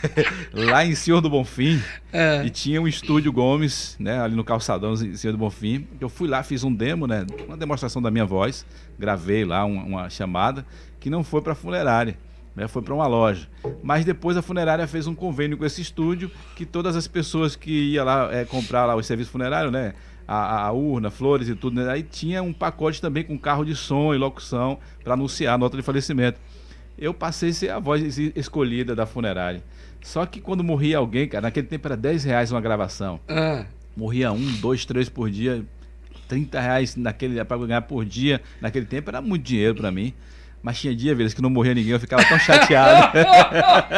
lá em Senhor do Bonfim. É. E tinha um estúdio Gomes, né, ali no calçadão em Senhor do Bonfim. Eu fui lá, fiz um demo, né, uma demonstração da minha voz, gravei lá uma, uma chamada que não foi para funerária. Né, foi para uma loja. Mas depois a funerária fez um convênio com esse estúdio que todas as pessoas que iam lá é, comprar lá o serviço funerário, né? A, a, urna, flores e tudo, né, aí tinha um pacote também com carro de som e locução para anunciar a nota de falecimento. Eu passei a ser a voz escolhida da funerária. Só que quando morria alguém, cara, naquele tempo era 10 reais uma gravação. Ah. Morria um, dois, três por dia. 30 reais naquele para ganhar por dia. Naquele tempo era muito dinheiro para mim. Mas tinha dia, vezes que não morria ninguém, eu ficava tão chateado.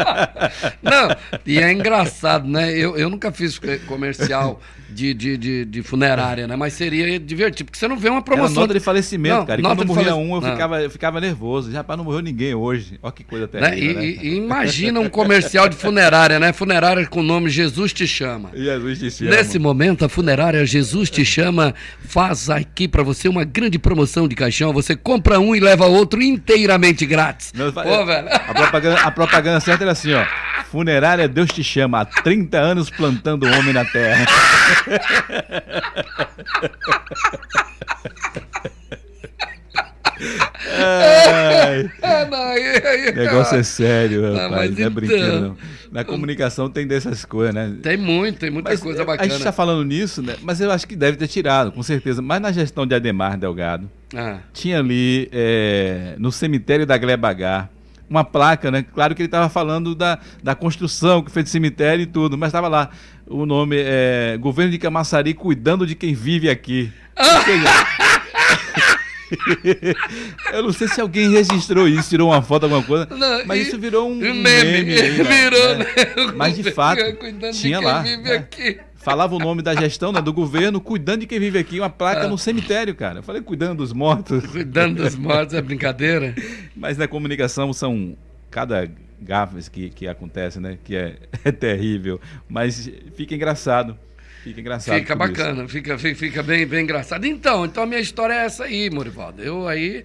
não, e é engraçado, né? Eu, eu nunca fiz comercial de, de, de, de, funerária, né? Mas seria divertido, porque você não vê uma promoção. Era nota de falecimento, não, cara. E quando morria fale... um, eu ficava, eu ficava nervoso. Já, não morreu ninguém hoje. Olha que coisa né? terrível, né? E, né? e, imagina um comercial de funerária, né? Funerária com o nome Jesus Te Chama. Jesus Te Chama. Nesse momento, a funerária Jesus Te Chama faz aqui para você uma grande promoção de caixão. Você compra um e leva outro inteiro inteiramente grátis. Pô, velho. A propaganda, a propaganda certa era assim, ó. Funerária Deus te chama, há 30 anos plantando homem na terra. Ai, o negócio é sério, rapaz. Não, é brinquedo, então, não. Na comunicação tem dessas coisas, né? Tem muito, tem muita mas, coisa bacana. A gente está falando nisso, né? Mas eu acho que deve ter tirado, com certeza. Mas na gestão de Ademar Delgado, ah. tinha ali é, no cemitério da Gleba H uma placa, né? Claro que ele estava falando da, da construção que fez de cemitério e tudo, mas estava lá o nome é Governo de Camaçari cuidando de quem vive aqui. Ah. eu não sei se alguém registrou isso, tirou uma foto, alguma coisa, não, mas e, isso virou um, meme. meme aí, virou, né? né? Mas de fato, tinha lá. Né? Falava o nome da gestão, né, do governo, cuidando de quem vive aqui, uma placa ah. no cemitério, cara. Eu falei, cuidando dos mortos. Cuidando dos mortos é brincadeira. Mas na comunicação são cada gafes que, que acontece, né? Que é, é terrível. Mas fica engraçado. Fica engraçado. Fica bacana, fica, fica bem, bem engraçado. Então, então a minha história é essa aí, Morivaldo. Eu aí.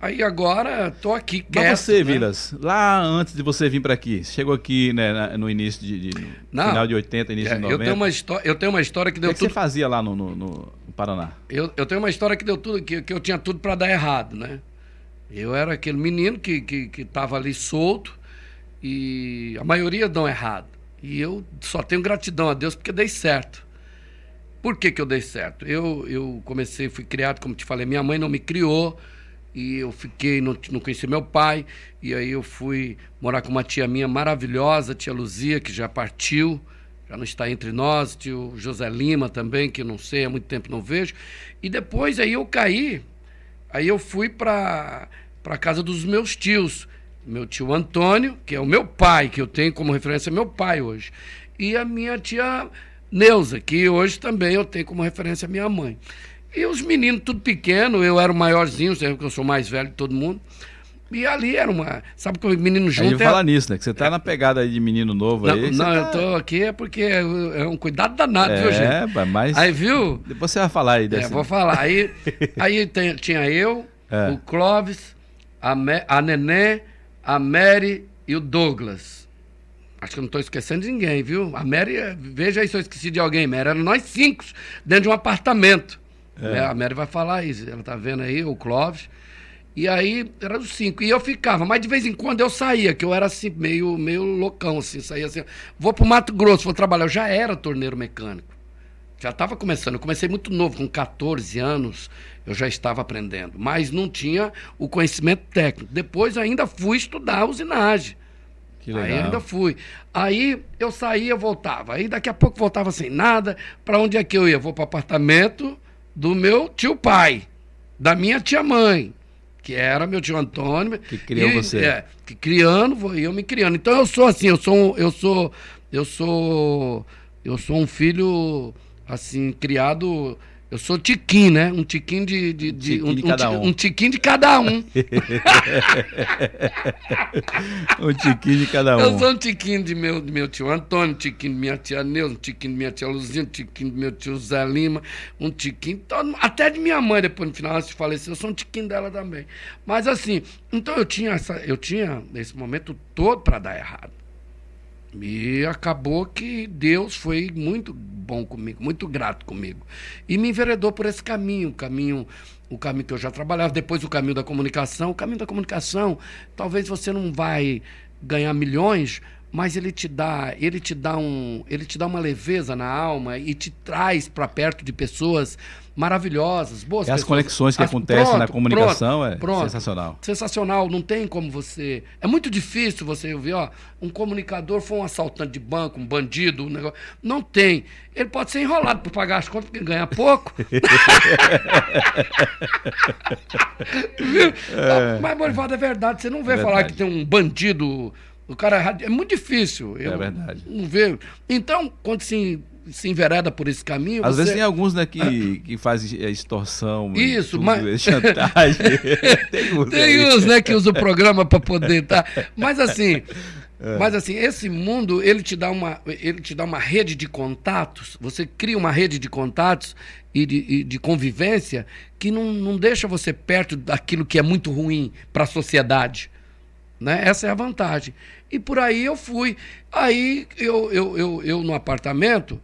Aí agora tô aqui quieto. Mas você, né? Vilas, lá antes de você vir para aqui, chegou aqui né, no início de, de Não, final de 80, início é, de 90. Eu tenho uma história, eu tenho uma história que deu que tudo. O que você fazia lá no, no, no Paraná? Eu, eu tenho uma história que deu tudo, que, que eu tinha tudo para dar errado, né? Eu era aquele menino que, que, que tava ali solto e a maioria dão errado. E eu só tenho gratidão a Deus porque dei certo. Por que, que eu dei certo? Eu, eu comecei, fui criado, como te falei, minha mãe não me criou e eu fiquei, não, não conheci meu pai, e aí eu fui morar com uma tia minha maravilhosa, tia Luzia, que já partiu, já não está entre nós, tio José Lima também, que não sei, há muito tempo não vejo. E depois aí eu caí, aí eu fui para a casa dos meus tios, meu tio Antônio, que é o meu pai, que eu tenho como referência meu pai hoje, e a minha tia Neuza, que hoje também eu tenho como referência a minha mãe. E os meninos tudo pequeno, eu era o maiorzinho, porque eu sou mais velho de todo mundo. E ali era uma. Sabe que o menino junto. A gente é... fala nisso, né? Que você tá é... na pegada aí de menino novo não, aí. Não, tá... eu tô aqui é porque é, é um cuidado danado, é, viu, gente? É, mas. Aí, viu? Depois você vai falar aí desse. É, vou falar. Aí, aí tem, tinha eu, é. o Clóvis, a, Me, a Nenê, a Mary e o Douglas. Acho que eu não estou esquecendo de ninguém, viu? A Mary, veja aí se eu esqueci de alguém, Mary. Eram nós cinco dentro de um apartamento. É. Né? A Mary vai falar isso. Ela tá vendo aí, o Clóvis. E aí, eram os cinco. E eu ficava, mas de vez em quando eu saía, que eu era assim, meio, meio loucão, assim, saía assim. Vou pro Mato Grosso, vou trabalhar. Eu já era torneiro mecânico. Já estava começando. Eu comecei muito novo, com 14 anos, eu já estava aprendendo. Mas não tinha o conhecimento técnico. Depois ainda fui estudar usinagem. Que legal. Aí ainda fui. Aí eu saía, voltava. Aí daqui a pouco voltava sem nada. Para onde é que eu ia? Vou para o apartamento do meu tio pai, da minha tia mãe, que era meu tio Antônio. Que criou e, você. É, que criando, eu me criando. Então eu sou assim, eu sou, eu sou, eu sou, eu sou um filho assim criado eu sou tiquinho, né? Um tiquinho de. de, de um, de cada um. um tiquinho de cada um. um tiquinho de cada um. Eu sou um tiquinho de meu, de meu tio Antônio, um tiquinho de minha tia Neuza, um tiquinho de minha tia Luzinha, um tiquinho do meu tio Zé Lima, um tiquinho. Todo, até de minha mãe, depois no final, antes de falecer, eu sou um tiquinho dela também. Mas assim, então eu tinha, essa, eu tinha esse momento todo para dar errado. E acabou que Deus foi muito bom comigo, muito grato comigo. E me enveredou por esse caminho, caminho o caminho que eu já trabalhava, depois o caminho da comunicação. O caminho da comunicação, talvez você não vai ganhar milhões, mas ele te dá, ele te dá um, ele te dá uma leveza na alma e te traz para perto de pessoas maravilhosas, boas e as pessoas. conexões que As- acontecem pronto, na comunicação pronto, é pronto. sensacional. Sensacional, não tem como você. É muito difícil você ouvir, ó, um comunicador foi um assaltante de banco, um bandido, um negócio. Não tem. Ele pode ser enrolado para pagar as contas, porque ganha pouco. Viu? Mas, Bolivardo, é verdade. Você não vê É falar que tem um bandido. O cara é muito difícil. Eu É verdade. Não vejo. Então, quando se, se envereda por esse caminho. Às você... vezes tem alguns né, que, que fazem é, extorsão, Isso, tudo, mas- é chantagem. tem uns Tem uns, né, que usa o programa para poder tá. Mas assim, É. mas assim, esse mundo, ele te dá uma, ele te dá uma rede de contatos. Você cria uma rede de contatos e de, e de convivência que não, não deixa você perto daquilo que é muito ruim para a sociedade. Né? Essa é a vantagem. E por aí eu fui. Aí eu, eu, eu, eu no apartamento,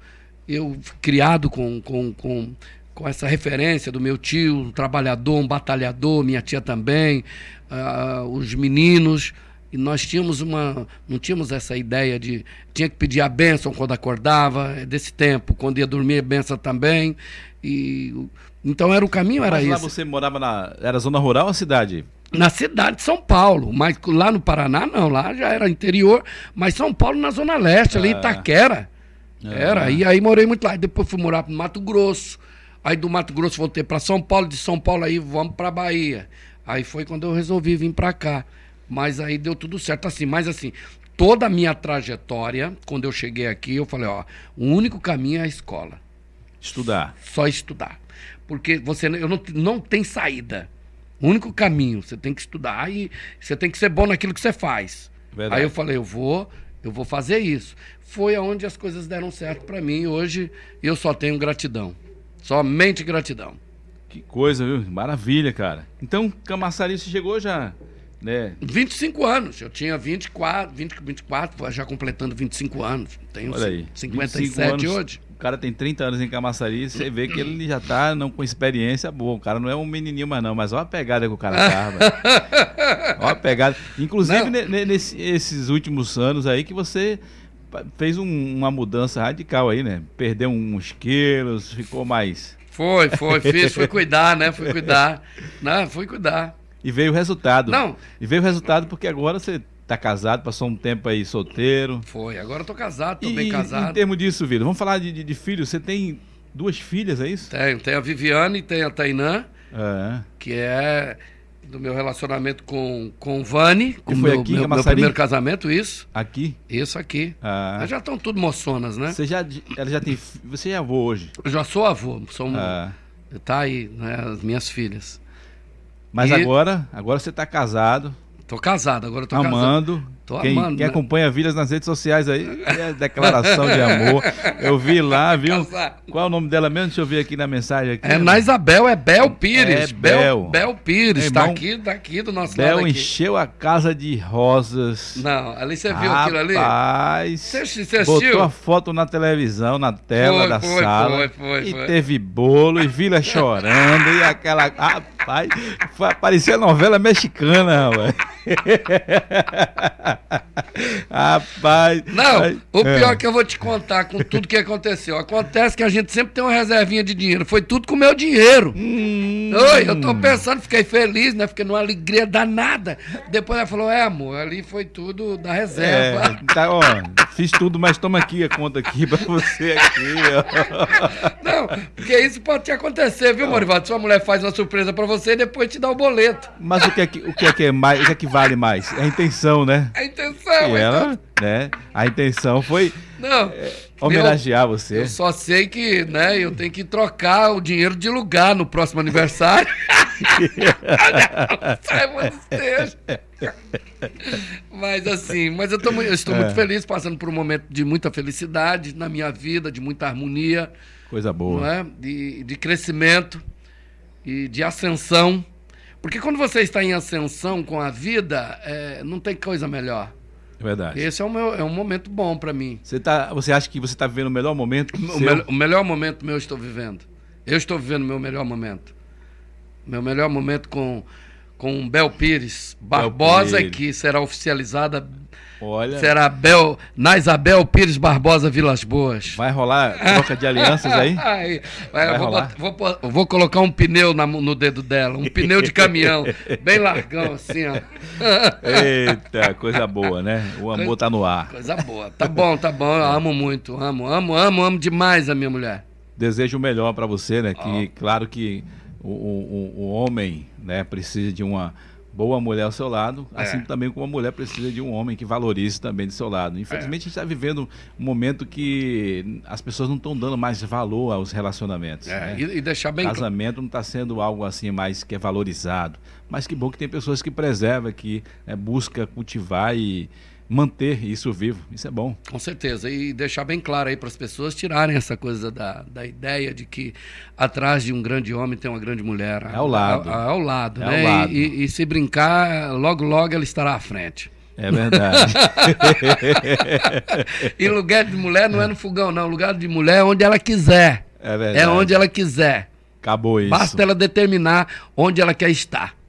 eu criado com, com, com, com essa referência do meu tio, um trabalhador, um batalhador, minha tia também, ah, os meninos. E nós tínhamos uma. Não tínhamos essa ideia de. Tinha que pedir a bênção quando acordava, é desse tempo. Quando ia dormir, benção também. E, então era o caminho, era Mas lá isso. você morava na. Era zona rural ou cidade? Na cidade de São Paulo, mas lá no Paraná não, lá já era interior, mas São Paulo na Zona Leste, ali em Ah. Itaquera. Ah. Era, e aí morei muito lá. Depois fui morar no Mato Grosso. Aí do Mato Grosso voltei para São Paulo, de São Paulo aí vamos para Bahia. Aí foi quando eu resolvi vir para cá. Mas aí deu tudo certo assim, mas assim, toda a minha trajetória, quando eu cheguei aqui, eu falei, ó, o único caminho é a escola Estudar. só estudar. Porque você eu não, não tem saída. O único caminho, você tem que estudar e você tem que ser bom naquilo que você faz. Verdade. Aí eu falei, eu vou, eu vou fazer isso. Foi aonde as coisas deram certo para mim. Hoje eu só tenho gratidão. Somente gratidão. Que coisa, viu? Maravilha, cara. Então, Camaçari, você chegou já, né? 25 anos. Eu tinha 24, 20, 24, já completando 25 anos. Tenho Olha aí. 57 25 anos, hoje. O cara tem 30 anos em Camaçari, você vê que ele já tá não, com experiência boa. O cara não é um menininho mais não, mas olha a pegada que o cara tá. Olha a pegada. Inclusive, Não. ne- ne- nesse- esses últimos anos aí que você fez um- uma mudança radical aí, né? Perdeu uns quilos, ficou mais... Foi, foi, fiz, fui cuidar, né? Fui cuidar. Não, fui cuidar. E veio o resultado. Não. E veio o resultado porque agora você tá casado, passou um tempo aí solteiro. Foi. Agora eu tô casado, tô e bem em casado. termos disso, Vida, vamos falar de, de, de filhos. Você tem duas filhas, é isso? Tenho, tem a Viviane e tem a Tainã, É. que é do meu relacionamento com, com o Vani, com foi meu, aqui em meu, meu primeiro casamento, isso. Aqui? Isso aqui. Ah. Elas já estão tudo moçonas, né? Você já, ela já tem. Você é avô hoje. Eu já sou avô, sou, um- Ah. tá aí, né, as minhas filhas. Mas E- agora, agora você está casado, Tô casado, agora eu tô casado. amando. Tô quem, amando, quem né? acompanha Vidas nas redes sociais aí, é declaração de amor. Eu vi lá, viu? Casado. Qual é o nome dela mesmo? Deixa eu ver aqui na mensagem. Aqui. É na Isabel, é Bel Pires. É Bel, Bel. Bel Pires, tá aqui, tá aqui do nosso Bel lado aqui. encheu a casa de rosas. Não, ali você viu aquilo ali? Rapaz, Você assi- você assistiu? botou a foto na televisão, na tela Foi, da foi, sala. foi, foi, e foi. teve bolo e Vila chorando e aquela. Rapaz, foi, parecia novela mexicana, rapaz. rapaz. Não, o pior é. que eu vou te contar com tudo que aconteceu. Acontece que a gente sempre tem uma reservinha de dinheiro. Foi tudo com o meu dinheiro. Hum. Oi, eu tô pensando, fiquei feliz, né? Fiquei numa alegria danada. Depois ela falou: é, amor, ali foi tudo da reserva. É, tá, ó, fiz tudo, mas toma aqui a conta aqui pra você aqui, ó. Não, porque isso pode te acontecer, viu, Morivaldo? Sua mulher faz uma surpresa pra você e depois te dá o boleto. Mas o que é que, o que, é, que é mais, o que é que vale mais? É a intenção, né? A intenção. E então- ela, né? A intenção foi Não. homenagear Eu, você. eu só sei que, né, eu tenho que trocar o dinheiro de lugar no próximo aniversário. Você. Mas assim, mas eu, tô eu estou muito É. feliz, passando por um momento de muita felicidade na minha vida, de muita harmonia, Coisa boa. é? de, de crescimento e de ascensão. Porque quando você está em ascensão com a vida, é, não tem coisa melhor. É verdade. Esse é, o meu, é um momento bom para mim. Você, tá, você acha que você está vivendo o melhor momento? O, me, o melhor momento meu eu estou vivendo. Eu estou vivendo o meu melhor momento. Meu melhor momento com, com Bel Pires Barbosa, Bel Pires. que será oficializada Olha. Será Bel, na Isabel Pires Barbosa Vilas Boas. Vai rolar troca de alianças aí? Vai, vai vou, botar, vou, vou, colocar um pneu na, no dedo dela, um pneu de caminhão, bem largão assim, ó. Eita, coisa boa, né? O amor coisa, tá no ar. Coisa boa. Tá bom, tá bom. Eu amo muito, amo, amo, amo, amo demais a minha mulher. Desejo o melhor para você, né? Que, oh. claro que o, o, o homem né, precisa de uma boa mulher ao seu lado, é. assim também como a mulher precisa de um homem que valorize também do seu lado. Infelizmente, é. a gente está vivendo um momento que as pessoas não estão dando mais valor aos relacionamentos. É. Né? E, e, deixar bem Casamento não está sendo algo assim mais que é valorizado. Mas que bom que tem pessoas que preservam, que né, busca cultivar e manter isso vivo. Isso é bom. Com certeza. E deixar bem claro aí para as pessoas tirarem essa coisa da, da ideia de que atrás de um grande homem tem uma grande mulher. É ao lado. Ao, ao lado, é né? Ao lado. E, e, se brincar, logo, logo ela estará à frente. É verdade. e lugar de mulher não é no fogão, não. Lugar de mulher é onde ela quiser. É verdade. É onde ela quiser. Acabou isso. Basta ela determinar onde ela quer estar.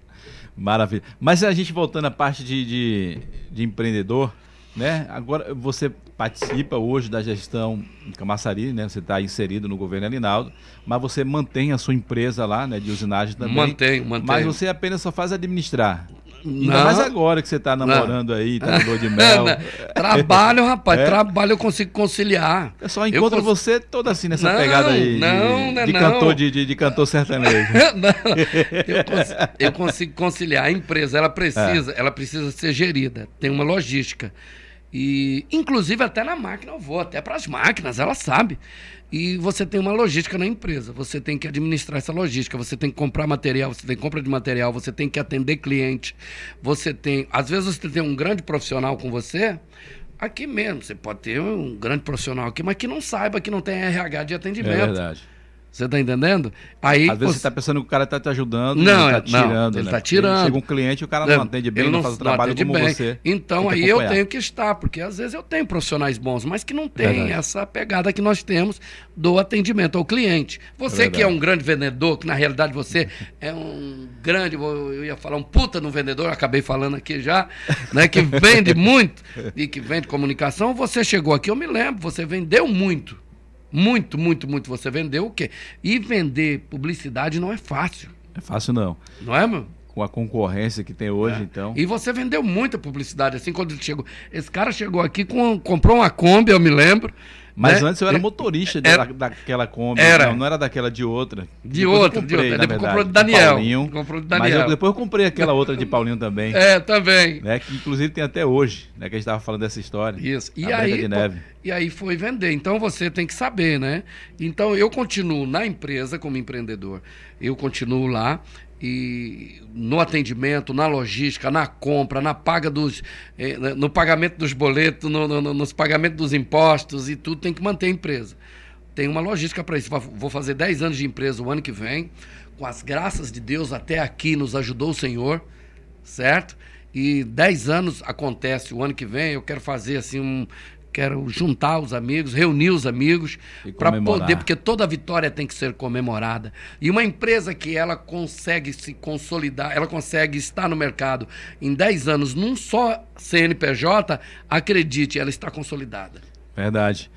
Maravilha. Mas a gente voltando à parte de, de, de, empreendedor, né? Agora você participa hoje da gestão em Camaçari, né? Você está inserido no governo Alinaldo, mas você mantém a sua empresa lá, né? De usinagem também. Mantém, mantém. Mas você apenas só faz administrar. Ainda não. mais agora que você está namorando não. aí, tá no de mel. trabalho, rapaz, é? trabalho eu consigo conciliar. Eu só encontro eu você toda assim nessa não, pegada aí. Não, de, de não. Cantor, de, de, de cantor sertanejo. não, eu, cons eu, consigo conciliar. A empresa, ela precisa, é. ela precisa ser gerida. Tem uma logística. E, inclusive, até na máquina eu vou, até para as máquinas, ela sabe. E você tem uma logística na empresa, você tem que administrar essa logística, você tem que comprar material, você tem compra de material, você tem que atender cliente, você tem. Às vezes você tem um grande profissional com você, aqui mesmo, você pode ter um grande profissional aqui, mas que não saiba que não tem RH de atendimento. É verdade. Você está entendendo? Aí, Às vezes você está pensando que o cara está te ajudando, não, ele está tirando. Ele está né? tirando. Chega um cliente e o cara não, não atende bem, ele não, não faz o trabalho como bem. você. Então aí eu tenho que estar, porque às vezes eu tenho profissionais bons, mas que não tem essa pegada que nós temos do atendimento ao cliente. Você é que é um grande vendedor, que na realidade você é um grande, eu ia falar um puta no vendedor, acabei falando aqui já, né, que vende muito e que vende comunicação, você chegou aqui, eu me lembro, você vendeu muito. Muito, muito, muito. Você vendeu o quê? E vender publicidade não é fácil. É fácil não. Não é, meu? Com a concorrência que tem hoje, é. então. E você vendeu muita publicidade, assim, quando ele chegou. Esse cara chegou aqui, com, comprou uma Kombi, eu me lembro. Mas né? antes eu era motorista era, daquela Kombi, era. Não, não, era daquela de outra. De depois outra, comprei, de outra. Depois comprou de Daniel. De Paulinho, comprou de Daniel. Mas eu, depois eu comprei aquela outra de Paulinho também. É, também. Né, que inclusive tem até hoje, né? Que a gente estava falando dessa história. Isso. E aí, e aí foi vender. Então você tem que saber, né? Então eu continuo na empresa como empreendedor. Eu continuo lá e no atendimento, na logística, na compra, na paga dos, eh, no pagamento dos boletos, no, no, nos pagamentos dos impostos e tudo tem que manter a empresa. Tem uma logística para isso. Vou fazer 10 anos de empresa o ano que vem. Com as graças de Deus, até aqui nos ajudou o Senhor, certo? E 10 anos acontece o ano que vem. Eu quero fazer assim um, quero juntar os amigos, reunir os amigos para poder, porque toda vitória tem que ser comemorada. E uma empresa que ela consegue se consolidar, ela consegue estar no mercado em 10 anos num só CNPJ, acredite, ela está consolidada. Verdade.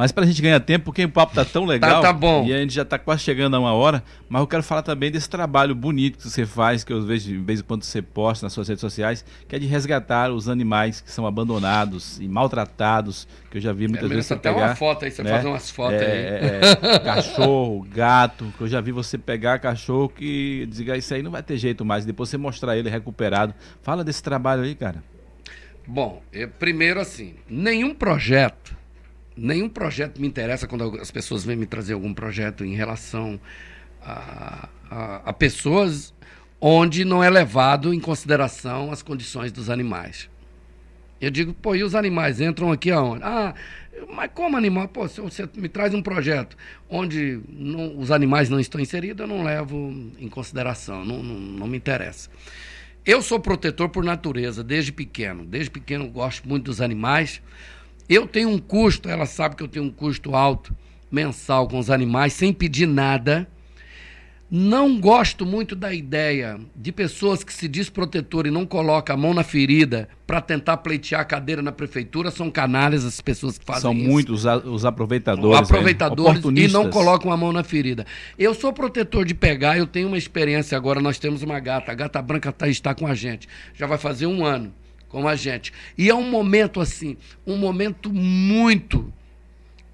Mas para a gente ganhar tempo, porque o papo tá tão legal. Tá, tá bom. E a gente já está quase chegando a uma hora. Mas eu quero falar também desse trabalho bonito que você faz, que eu vejo de vez em quando você posta nas suas redes sociais, que é de resgatar os animais que são abandonados e maltratados, que eu já vi muitas é, vezes você até pegar. uma foto aí, você né? faz umas fotos é, aí. É, é cachorro, gato, que eu já vi você pegar cachorro que diga isso aí não vai ter jeito mais. Depois você mostrar ele recuperado. Fala desse trabalho aí, cara. Bom, eu, primeiro assim, nenhum projeto nenhum projeto me interessa quando as pessoas vêm me trazer algum projeto em relação a, a, a pessoas onde não é levado em consideração as condições dos animais. Eu digo, pô, e os animais entram aqui aonde? Ah, mas como animal? Pô, se você me traz um projeto onde não, os animais não estão inseridos, eu não levo em consideração, não, não, não me interessa. eu sou protetor por natureza, desde pequeno. Desde pequeno gosto muito dos animais. Eu tenho um custo, ela sabe que eu tenho um custo alto mensal com os animais, sem pedir nada. Não gosto muito da ideia de pessoas que se diz protetor e não coloca a mão na ferida para tentar pleitear a cadeira na prefeitura. São canalhas as pessoas que fazem São isso. muitos os aproveitadores. Aproveitadores aí, e não colocam a mão na ferida. Eu sou protetor de pegar, eu tenho uma experiência agora. Nós temos uma gata, a gata branca tá, está com a gente. Já vai fazer um ano com a gente. E é um momento assim, um momento muito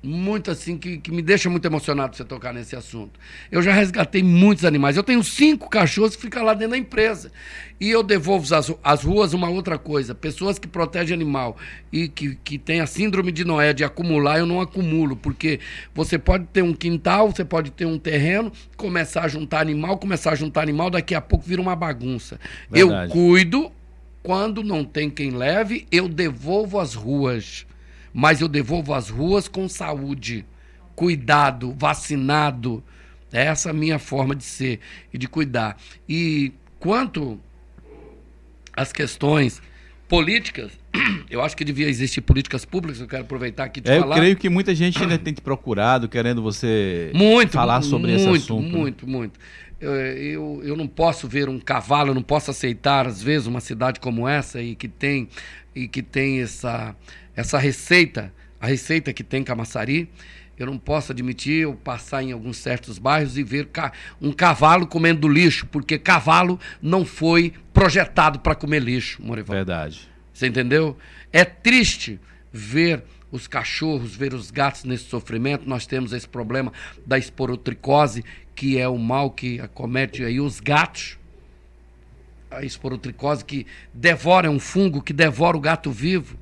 muito assim, que, que me deixa muito emocionado você tocar nesse assunto. Eu já resgatei muitos animais. Eu tenho cinco cachorros que ficam lá dentro da empresa. E eu devolvo às, às ruas uma outra coisa. Pessoas que protegem animal e que, que têm a síndrome de Noé de acumular, eu não acumulo. Porque você pode ter um quintal, você pode ter um terreno, começar a juntar animal, começar a juntar animal, daqui a pouco vira uma bagunça. Verdade. Eu cuido, quando não tem quem leve, eu devolvo às ruas mas eu devolvo às ruas com saúde, cuidado, vacinado. É essa a minha forma de ser e de cuidar. E quanto às questões políticas, eu acho que devia existir políticas públicas, eu quero aproveitar aqui de é, falar. Eu creio que muita gente ainda tem te procurado, querendo você muito, falar sobre muito, esse assunto. Muito, muito, muito. Eu, eu, eu, não posso ver um cavalo, eu não posso aceitar, às vezes, uma cidade como essa e que tem, e que tem essa, essa receita, a receita que tem Camaçari, eu não posso admitir eu passar em alguns certos bairros e ver um cavalo comendo lixo, porque cavalo não foi projetado para comer lixo, Morival. Verdade. Você entendeu? É triste ver os cachorros, ver os gatos nesse sofrimento. Nós temos esse problema da esporotricose, que é o mal que acomete aí os gatos. A esporotricose que devora é um fungo que devora o gato vivo.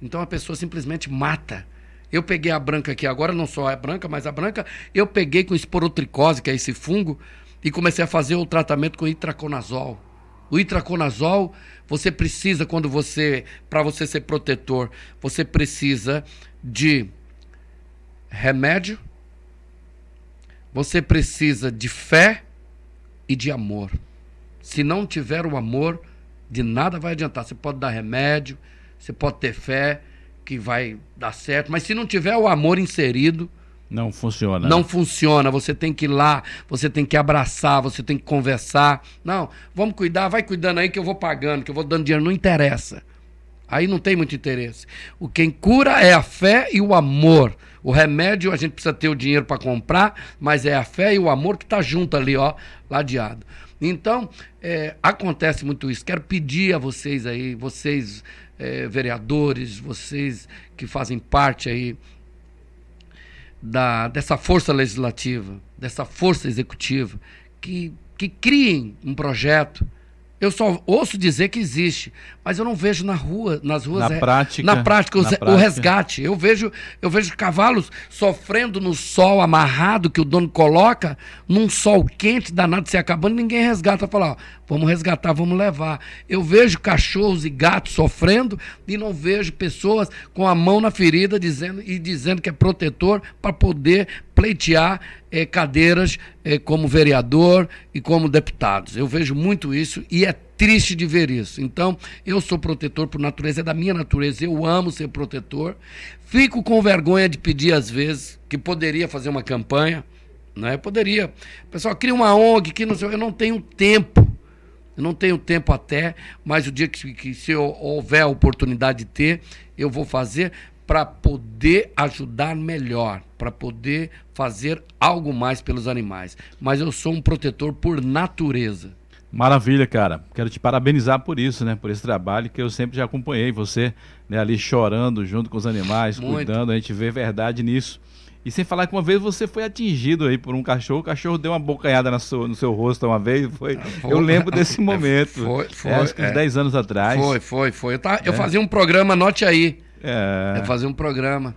Então a pessoa simplesmente mata. Eu peguei a branca aqui agora, não só a branca, mas a branca, eu peguei com esporotricose, que é esse fungo, e comecei a fazer o tratamento com itraconazol. O itraconazol, você precisa quando você, para você ser protetor, você precisa de remédio, você precisa de fé e de amor. Se não tiver o amor, de nada vai adiantar. Você pode dar remédio, você pode ter fé que vai dar certo, mas se não tiver o amor inserido, não funciona. Não funciona. Você tem que ir lá, você tem que abraçar, você tem que conversar. Não, vamos cuidar, vai cuidando aí que eu vou pagando, que eu vou dando dinheiro. Não interessa. Aí não tem muito interesse. O quem cura é a fé e o amor. O remédio a gente precisa ter o dinheiro para comprar, mas é a fé e o amor que está junto ali, ó, ladeado. Então, é, acontece muito isso. Quero pedir a vocês aí, vocês é, vereadores, vocês que fazem parte aí da, dessa força legislativa, dessa força executiva, que, que criem um projeto eu só ouço dizer que existe, mas eu não vejo na rua, nas ruas. Na é, prática. Na prática, na o, prática. o resgate. Eu vejo, eu vejo cavalos sofrendo no sol amarrado que o dono coloca, num sol quente, danado se acabando, ninguém resgata. Fala, ó, vamos resgatar, vamos levar. Eu vejo cachorros e gatos sofrendo e não vejo pessoas com a mão na ferida dizendo e dizendo que é protetor para poder pleitear é, cadeiras é, como vereador e como deputados. Eu vejo muito isso e é triste de ver isso. Então, eu sou protetor por natureza, é da minha natureza, eu amo ser protetor. Fico com vergonha de pedir às vezes que poderia fazer uma campanha, né? Poderia. O pessoal cria uma ONG que não sei, eu não tenho tempo. Eu não tenho tempo até, mas o dia que, que se houver oportunidade de ter, eu vou fazer para poder ajudar melhor, para poder fazer algo mais pelos animais. Mas eu sou um protetor por natureza. Maravilha, cara. Quero te parabenizar por isso, né? Por esse trabalho que eu sempre já acompanhei você, né? Ali chorando junto com os animais, Muito. cuidando. A gente vê verdade nisso. E sem falar que uma vez você foi atingido aí por um cachorro, o cachorro deu uma bocanhada no seu, no seu rosto uma vez. Foi, foi. Eu lembro desse momento. Foi, foi. É, acho que uns é. 10 anos atrás. Foi, foi, foi. Eu, eu é. fazia um programa, anote aí. É. Eu fazia um programa.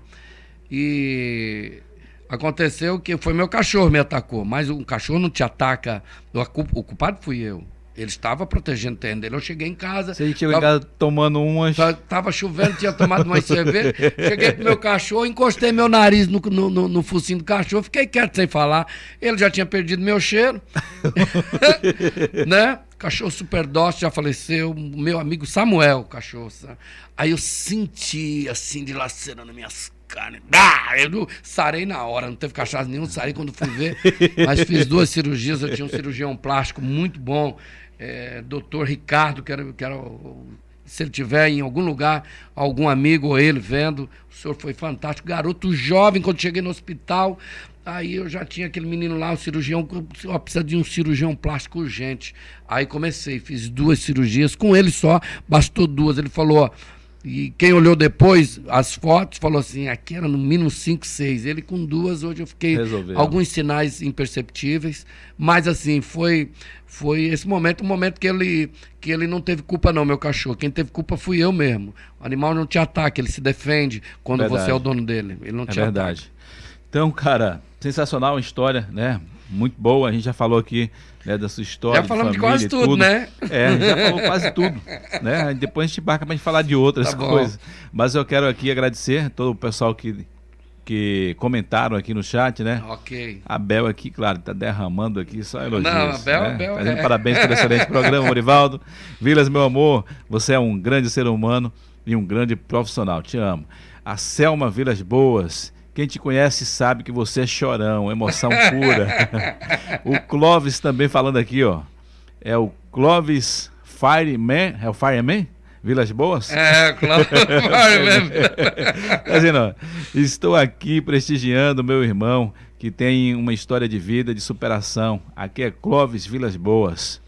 E aconteceu que foi meu cachorro me atacou, mas o cachorro não te ataca. O culpado fui eu. Ele estava protegendo o terreno dele. Eu cheguei em casa. Você chegou tava, tomando umas. Tava chovendo, tinha tomado uma cerveja. Cheguei pro meu cachorro, encostei meu nariz no, no, no, no, focinho do cachorro, fiquei quieto sem falar. Ele já tinha perdido meu cheiro. né? Cachorro super dócil, já faleceu. Meu amigo Samuel, cachorro. Aí eu senti, assim, dilacerando minhas carnes. Ah, eu sarei na hora, não teve cachaça nenhum, sarei quando fui ver. Mas fiz duas cirurgias, eu tinha um cirurgião plástico muito bom é, doutor Ricardo, que era, que era se ele tiver em algum lugar, algum amigo ou ele vendo, o senhor foi fantástico. Garoto jovem, quando cheguei no hospital, aí eu já tinha aquele menino lá, o cirurgião, ó, precisa de um cirurgião plástico urgente. Aí comecei, fiz duas cirurgias, com ele só, bastou duas. Ele falou, ó, e quem olhou depois as fotos falou assim: aqui era no mínimo 5, 6. Ele com duas, hoje eu fiquei. Resolveu. Alguns sinais imperceptíveis. Mas assim, foi foi esse momento, um momento que ele, que ele não teve culpa, não, meu cachorro. Quem teve culpa fui eu mesmo. O animal não te ataca, ele se defende quando verdade. você é o dono dele. Ele não é te verdade. Ataca. Então, cara, sensacional a história, né? Muito boa. A gente já falou aqui né, da sua história. Já falamos de, de quase tudo, tudo, né? É, a gente já falou quase tudo. Né? Depois a gente embarca para gente falar de outras tá coisas. Mas eu quero aqui agradecer todo o pessoal que, que comentaram aqui no chat, né? Ok. A Bel aqui, claro, está derramando aqui só elogios. Não, a Bel, né? Bel Fazendo é. parabéns pelo excelente programa, Morivaldo. Vilas, meu amor, você é um grande ser humano e um grande profissional. Te amo. A Selma Vilas Boas quem te conhece sabe que você é chorão, emoção pura. o Clóvis também falando aqui, ó. É o Clóvis Fireman. É o Fireman? Vilas Boas? É, Clóvis Fireman. tá dizendo, ó, estou aqui prestigiando meu irmão que tem uma história de vida, de superação. Aqui é Clóvis Vilas Boas.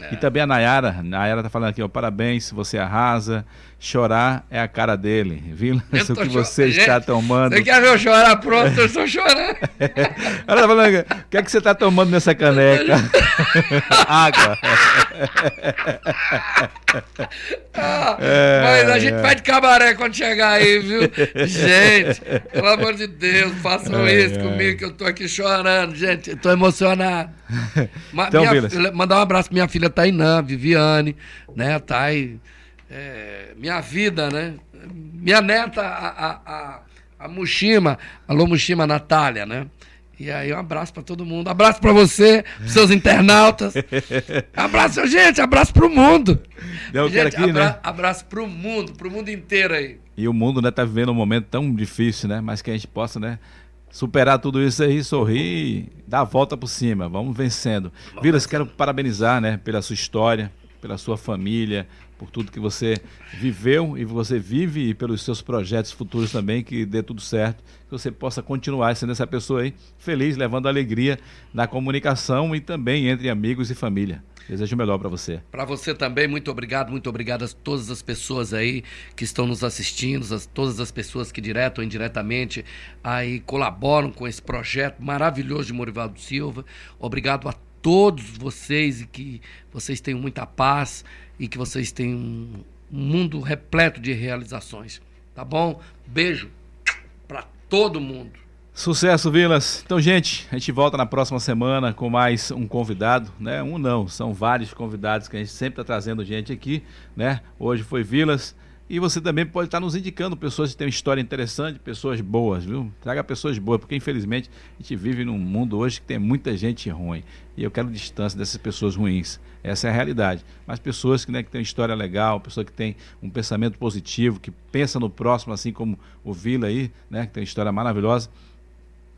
É. E também a Nayara. Nayara tá falando aqui, ó, parabéns, você arrasa. Chorar é a cara dele. Viu o que você cho... está tomando? Você quer ver eu chorar? Pronto, eu estou chorando. Ela tá falando, o que é que você está tomando nessa caneca? Água. Ah, é, mas a gente é. vai de cabaré quando chegar aí, viu? Gente, pelo amor de Deus, façam é, isso comigo, que eu estou aqui chorando, gente. Estou emocionado. Então, minha, mandar um abraço para minha filha Tainã, Viviane, né? Tá aí é, minha vida, né? Minha neta, a, a, a, a Mushima, alô Mushima Natália, né? E aí, um abraço para todo mundo. Abraço para você, pros seus internautas. abraço, gente, abraço pro mundo. Deu gente, aqui, abra, né? Abraço pro mundo, pro mundo inteiro aí. E o mundo, né, tá vivendo um momento tão difícil, né? Mas que a gente possa, né, superar tudo isso aí, sorrir, dar a volta por cima. Vamos vencendo. Vilas, quero parabenizar, né, pela sua história, pela sua família, por tudo que você viveu e você vive e pelos seus projetos futuros também, que dê tudo certo, que você possa continuar sendo essa pessoa aí, feliz, levando alegria na comunicação e também entre amigos e família. Desejo o melhor para você. Para você também, muito obrigado, muito obrigado a todas as pessoas aí que estão nos assistindo, as, todas as pessoas que direto ou indiretamente aí colaboram com esse projeto maravilhoso de Morivaldo Silva. Obrigado a todos vocês e que vocês tenham muita paz e que vocês tenham um mundo repleto de realizações. Tá bom? Beijo para todo mundo. Sucesso, Vilas. Então, gente, a gente volta na próxima semana com mais um convidado, né? Um não, são vários convidados que a gente sempre está trazendo gente aqui, né? Hoje foi Vilas. E você também pode estar nos indicando pessoas que têm uma história interessante, pessoas boas, viu? Traga pessoas boas, porque infelizmente a gente vive num mundo hoje que tem muita gente ruim. E eu quero distância dessas pessoas ruins. Essa é a realidade. Mas pessoas que, né, que têm uma história legal, pessoas que têm um pensamento positivo, que pensa no próximo, assim como o Vila aí, né? Que tem uma história maravilhosa.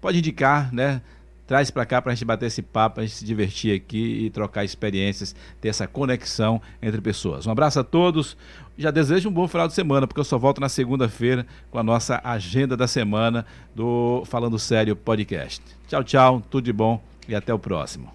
Pode indicar, né? Traz para cá para a gente bater esse papo, a gente se divertir aqui e trocar experiências, ter essa conexão entre pessoas. Um abraço a todos. Já desejo um bom final de semana, porque eu só volto na segunda-feira com a nossa agenda da semana do Falando Sério Podcast. Tchau, tchau, tudo de bom e até o próximo.